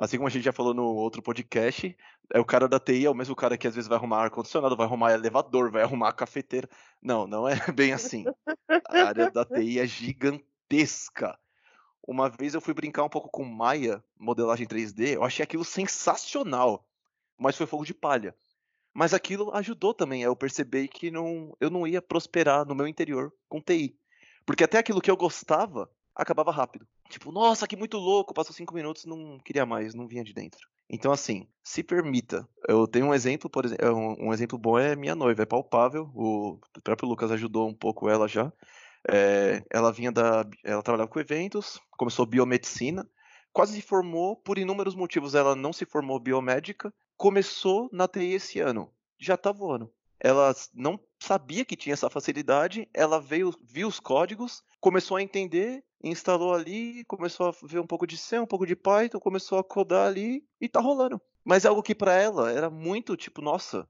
Assim como a gente já falou no outro podcast, é o cara da TI é o mesmo cara que às vezes vai arrumar ar-condicionado, vai arrumar elevador, vai arrumar cafeteira. Não, não é bem assim. A área da TI é gigantesca. Uma vez eu fui brincar um pouco com Maya, modelagem 3D, eu achei aquilo sensacional, mas foi fogo de palha. Mas aquilo ajudou também a eu perceber que não, eu não ia prosperar no meu interior com TI. Porque até aquilo que eu gostava acabava rápido. Tipo, nossa, que muito louco, passou cinco minutos, não queria mais, não vinha de dentro. Então, assim, se permita. Eu tenho um exemplo, por exemplo, é um, exemplo bom é minha noiva, é palpável. O próprio Lucas ajudou um pouco ela já. É, ela vinha da. Ela trabalhava com eventos, começou biomedicina, quase se formou, por inúmeros motivos ela não se formou biomédica, começou na TI esse ano, já tá voando. Ela não sabia que tinha essa facilidade, ela veio, viu os códigos, começou a entender, instalou ali, começou a ver um pouco de C, um pouco de Python, começou a codar ali e tá rolando. Mas é algo que para ela era muito tipo, nossa,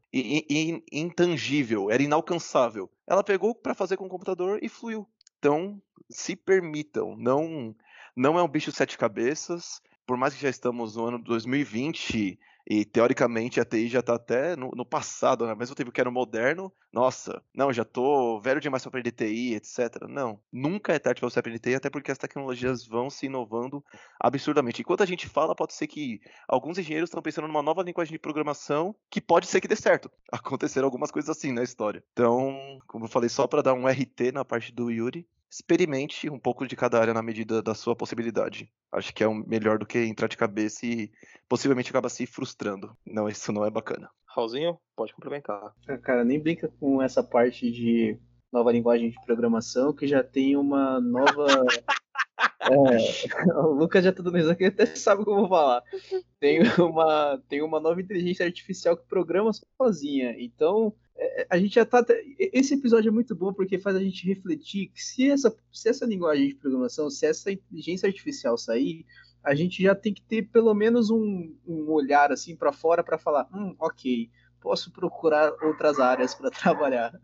intangível, era inalcançável. Ela pegou para fazer com o computador e fluiu. Então, se permitam, não não é um bicho sete cabeças. Por mais que já estamos no ano 2020 e teoricamente a TI já está até no, no, passado, né? Mesmo tempo que era moderno, nossa, não, já tô velho demais para aprender TI, etc. Não, nunca é tarde para você aprender TI, até porque as tecnologias vão se inovando absurdamente. Enquanto a gente fala, pode ser que alguns engenheiros estão pensando numa nova linguagem de programação que pode ser que dê certo. Aconteceram algumas coisas assim na história. Então, como eu falei, só para dar um RT na parte do Yuri, experimente um pouco de cada área na medida da sua possibilidade. Acho que é um melhor do que entrar de cabeça e possivelmente acaba se frustrando. Não, isso não é bacana.
Raulzinho, pode complementar.
Ah, cara, nem brinca com essa parte de nova linguagem de programação que já tem uma nova. é, o Lucas já tá dando aqui, até sabe o que eu vou falar. Tem uma, tem uma nova inteligência artificial que programa sozinha. Então, é, a gente já tá. Esse episódio é muito bom porque faz a gente refletir que se essa, se essa linguagem de programação, se essa inteligência artificial sair, a gente já tem que ter pelo menos um, um olhar assim para fora para falar, hum, ok, posso procurar outras áreas para trabalhar.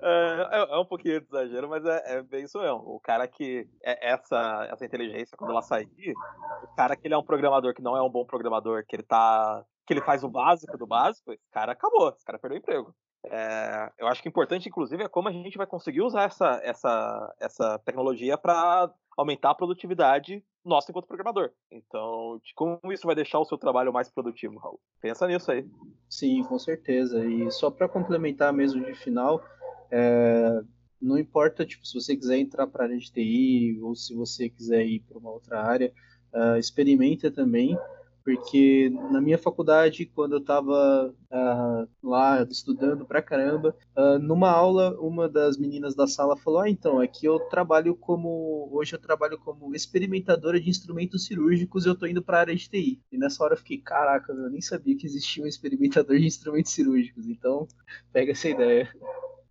É, é, é, um pouquinho de exagero, mas é, é, bem isso mesmo. O cara que. É, essa, essa inteligência, quando ela sair, o cara que ele é um programador que não é um bom programador, que ele tá que ele faz o básico do básico, esse cara acabou, esse cara perdeu o emprego. É, eu acho que importante, inclusive, é como a gente vai conseguir usar essa, essa, essa tecnologia para aumentar a produtividade nossa enquanto programador. Então, como isso vai deixar o seu trabalho mais produtivo, Raul? Pensa nisso aí.
Sim, com certeza. E só para complementar mesmo de final, é, não importa tipo, se você quiser entrar para a área de TI ou se você quiser ir para uma outra área, uh, experimenta também porque na minha faculdade, quando eu estava uh, ah, lá estudando pra caramba, uh, numa aula, uma das meninas da sala falou: Ah, então, aqui eu trabalho como. Hoje eu trabalho como experimentadora de instrumentos cirúrgicos e eu tô indo pra área de TI. E nessa hora eu fiquei: Caraca, eu nem sabia que existia um experimentador de instrumentos cirúrgicos. Então, pega essa ideia.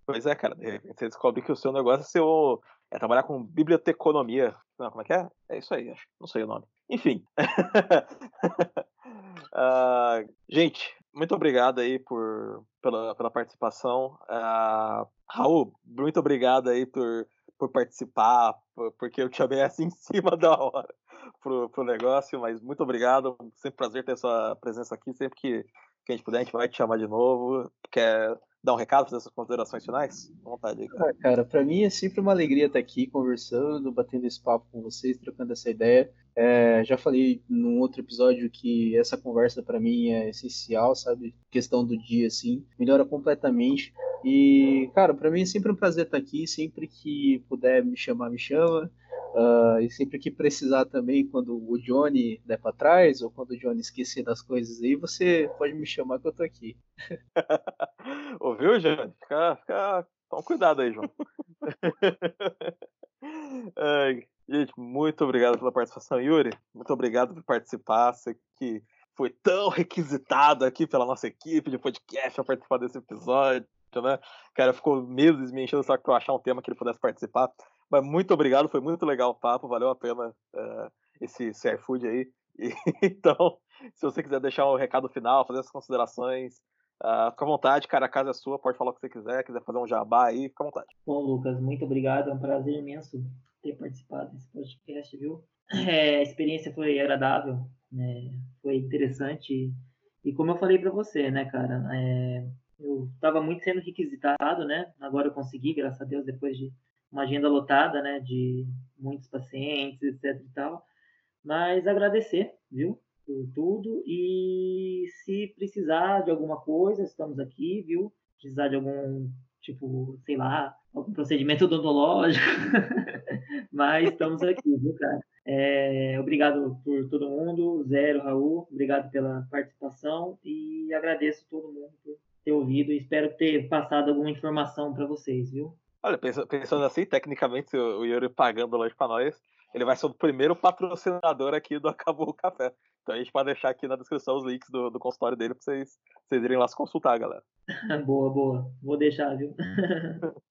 Pois é, cara, de repente você descobre que o seu negócio é, seu, é trabalhar com biblioteconomia. Não, como é que é? É isso aí, acho. Não sei o nome. Enfim. uh, gente, muito obrigado aí por, pela, pela participação. Uh, Raul, muito obrigado aí por, por participar, porque eu te chamei assim em cima da hora pro, pro negócio, mas muito obrigado. Sempre prazer ter sua presença aqui. Sempre que, que a gente puder, a gente vai te chamar de novo. Quer dar um recado, fazer suas considerações finais? À vontade aí.
Cara. Ah, cara, pra mim é sempre uma alegria estar aqui conversando, batendo esse papo com vocês, trocando essa ideia. É, já falei num outro episódio que essa conversa para mim é essencial, sabe? Questão do dia, assim, melhora completamente. E, cara, para mim é sempre um prazer estar aqui. Sempre que puder me chamar, me chama. Uh, e sempre que precisar também, quando o Johnny der para trás, ou quando o Johnny esquecer das coisas aí, você pode me chamar que eu tô aqui.
Ouviu, Johnny? Fica, fica... Toma cuidado aí, João. gente, muito obrigado pela participação, Yuri. Muito obrigado por participar. Você que foi tão requisitado aqui pela nossa equipe de podcast para participar desse episódio, né? Cara, ficou meses me enchendo o saco pra achar um tema que ele pudesse participar. Mas muito obrigado, foi muito legal o papo, valeu a pena uh, esse food aí. E, então, se você quiser deixar um recado final, fazer as considerações, uh, fica à vontade, cara, a casa é sua, pode falar o que você quiser, quiser fazer um jabá aí, fica à vontade.
Bom, Lucas, muito obrigado, é um prazer imenso ter participado desse podcast, viu? É, a experiência foi agradável, né? foi interessante. E como eu falei para você, né, cara, é, eu estava muito sendo requisitado, né? Agora eu consegui, graças a Deus, depois de uma agenda lotada, né, de muitos pacientes, etc e tal. Mas agradecer, viu, por tudo e se precisar de alguma coisa, estamos aqui, viu? Precisar de algum tipo, sei lá, algum procedimento odontológico, mas estamos aqui, viu, cara? É, obrigado por todo mundo, Zero, Raul, obrigado pela participação e agradeço todo mundo por ter ouvido e espero ter passado alguma informação para vocês, viu?
Olha, pensando assim, tecnicamente, o Yuri pagando lanche pra nós, ele vai ser o primeiro patrocinador aqui do Acabou o Café. Então a gente pode deixar aqui na descrição os links do, do consultório dele pra vocês, vocês irem lá se consultar, galera.
boa, boa. Vou deixar, viu?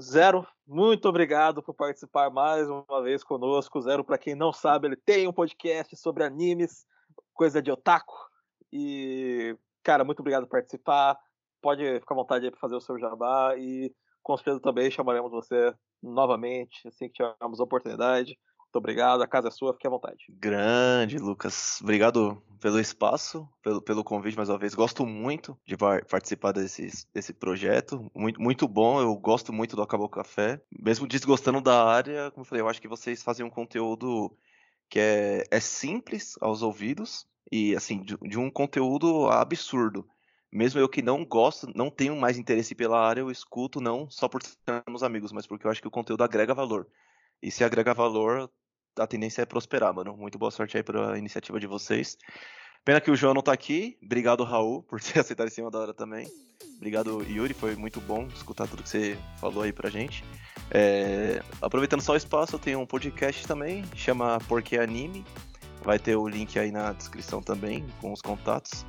Zero, muito obrigado por participar mais uma vez conosco. Zero, para quem não sabe, ele tem um podcast sobre animes, coisa de otaku. E, cara, muito obrigado por participar. Pode ficar à vontade aí para fazer o seu jabá e com certeza também chamaremos você novamente, assim que tivermos a oportunidade. Muito obrigado, a casa é sua, fique à vontade.
Grande, Lucas. Obrigado pelo espaço, pelo, pelo convite mais uma vez. Gosto muito de participar desse, desse projeto. Muito, muito bom, eu gosto muito do Acabou Café. Mesmo desgostando da área, como eu falei, eu acho que vocês fazem um conteúdo que é, é simples aos ouvidos e, assim, de, de um conteúdo absurdo mesmo eu que não gosto, não tenho mais interesse pela área, eu escuto não só por sermos amigos, mas porque eu acho que o conteúdo agrega valor. E se agrega valor, a tendência é prosperar, mano. Muito boa sorte aí para a iniciativa de vocês. Pena que o João não tá aqui. Obrigado, Raul, por ter aceitado em cima da hora também. Obrigado, Yuri. Foi muito bom escutar tudo que você falou aí pra gente. É... Aproveitando só o espaço, eu tenho um podcast também, chama Porque Anime. Vai ter o link aí na descrição também, com os contatos.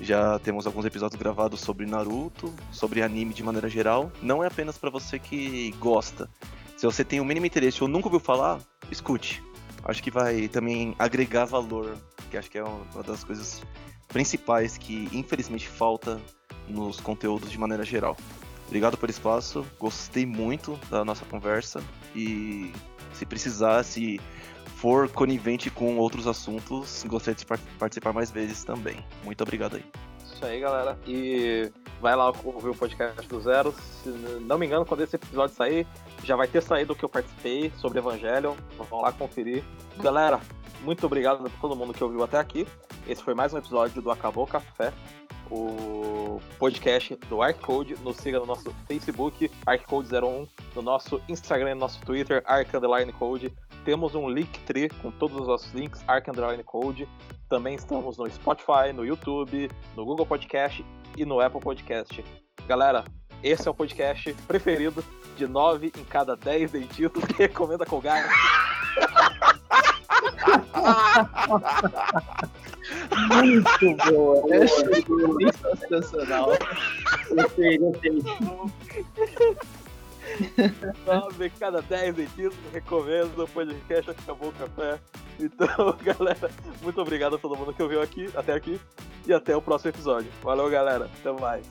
Já temos alguns episódios gravados sobre Naruto, sobre anime de maneira geral. Não é apenas para você que gosta, se você tem o mínimo interesse ou nunca ouviu falar, escute. Acho que vai também agregar valor, que acho que é uma das coisas principais que infelizmente falta nos conteúdos de maneira geral. Obrigado pelo espaço, gostei muito da nossa conversa e se precisar, se for conivente com outros assuntos, gostaria de participar mais vezes também. Muito obrigado aí.
Isso aí, galera. E vai lá ouvir o podcast do Zero. Se não me engano, quando esse episódio sair, já vai ter saído o que eu participei sobre Evangelion. Vão lá conferir. Galera, muito obrigado a todo mundo que ouviu até aqui. Esse foi mais um episódio do Acabou Café, o podcast do ArcCode. Nos siga no nosso Facebook, ArcCode01, no nosso Instagram no nosso Twitter, ArcCode. Temos um Linktree com todos os nossos links, ArcCode. Também estamos no Spotify, no YouTube, no Google Podcast e no Apple Podcast. Galera, esse é o podcast preferido de 9 em cada 10 dentistas que recomenda Colgate.
Muito boa. É sensacional.
Gostei, gostei.
9 em cada 10 dentistas recomenda o podcast Acabou o Café. Então, galera, muito obrigado a todo mundo que ouviu aqui, até aqui. E até o próximo episódio. Valeu, galera. Até mais.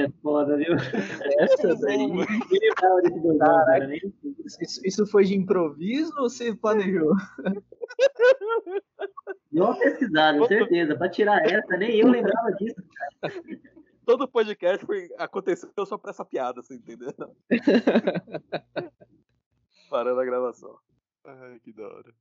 É foda, viu?
Essa daí. Caraca, isso, isso foi de improviso ou você planejou?
Deu uma pesquisada, certeza. Pra tirar essa, nem eu lembrava disso.
Todo podcast foi, aconteceu só pra essa piada, você entendeu? Parando a gravação.
Ai, que da hora.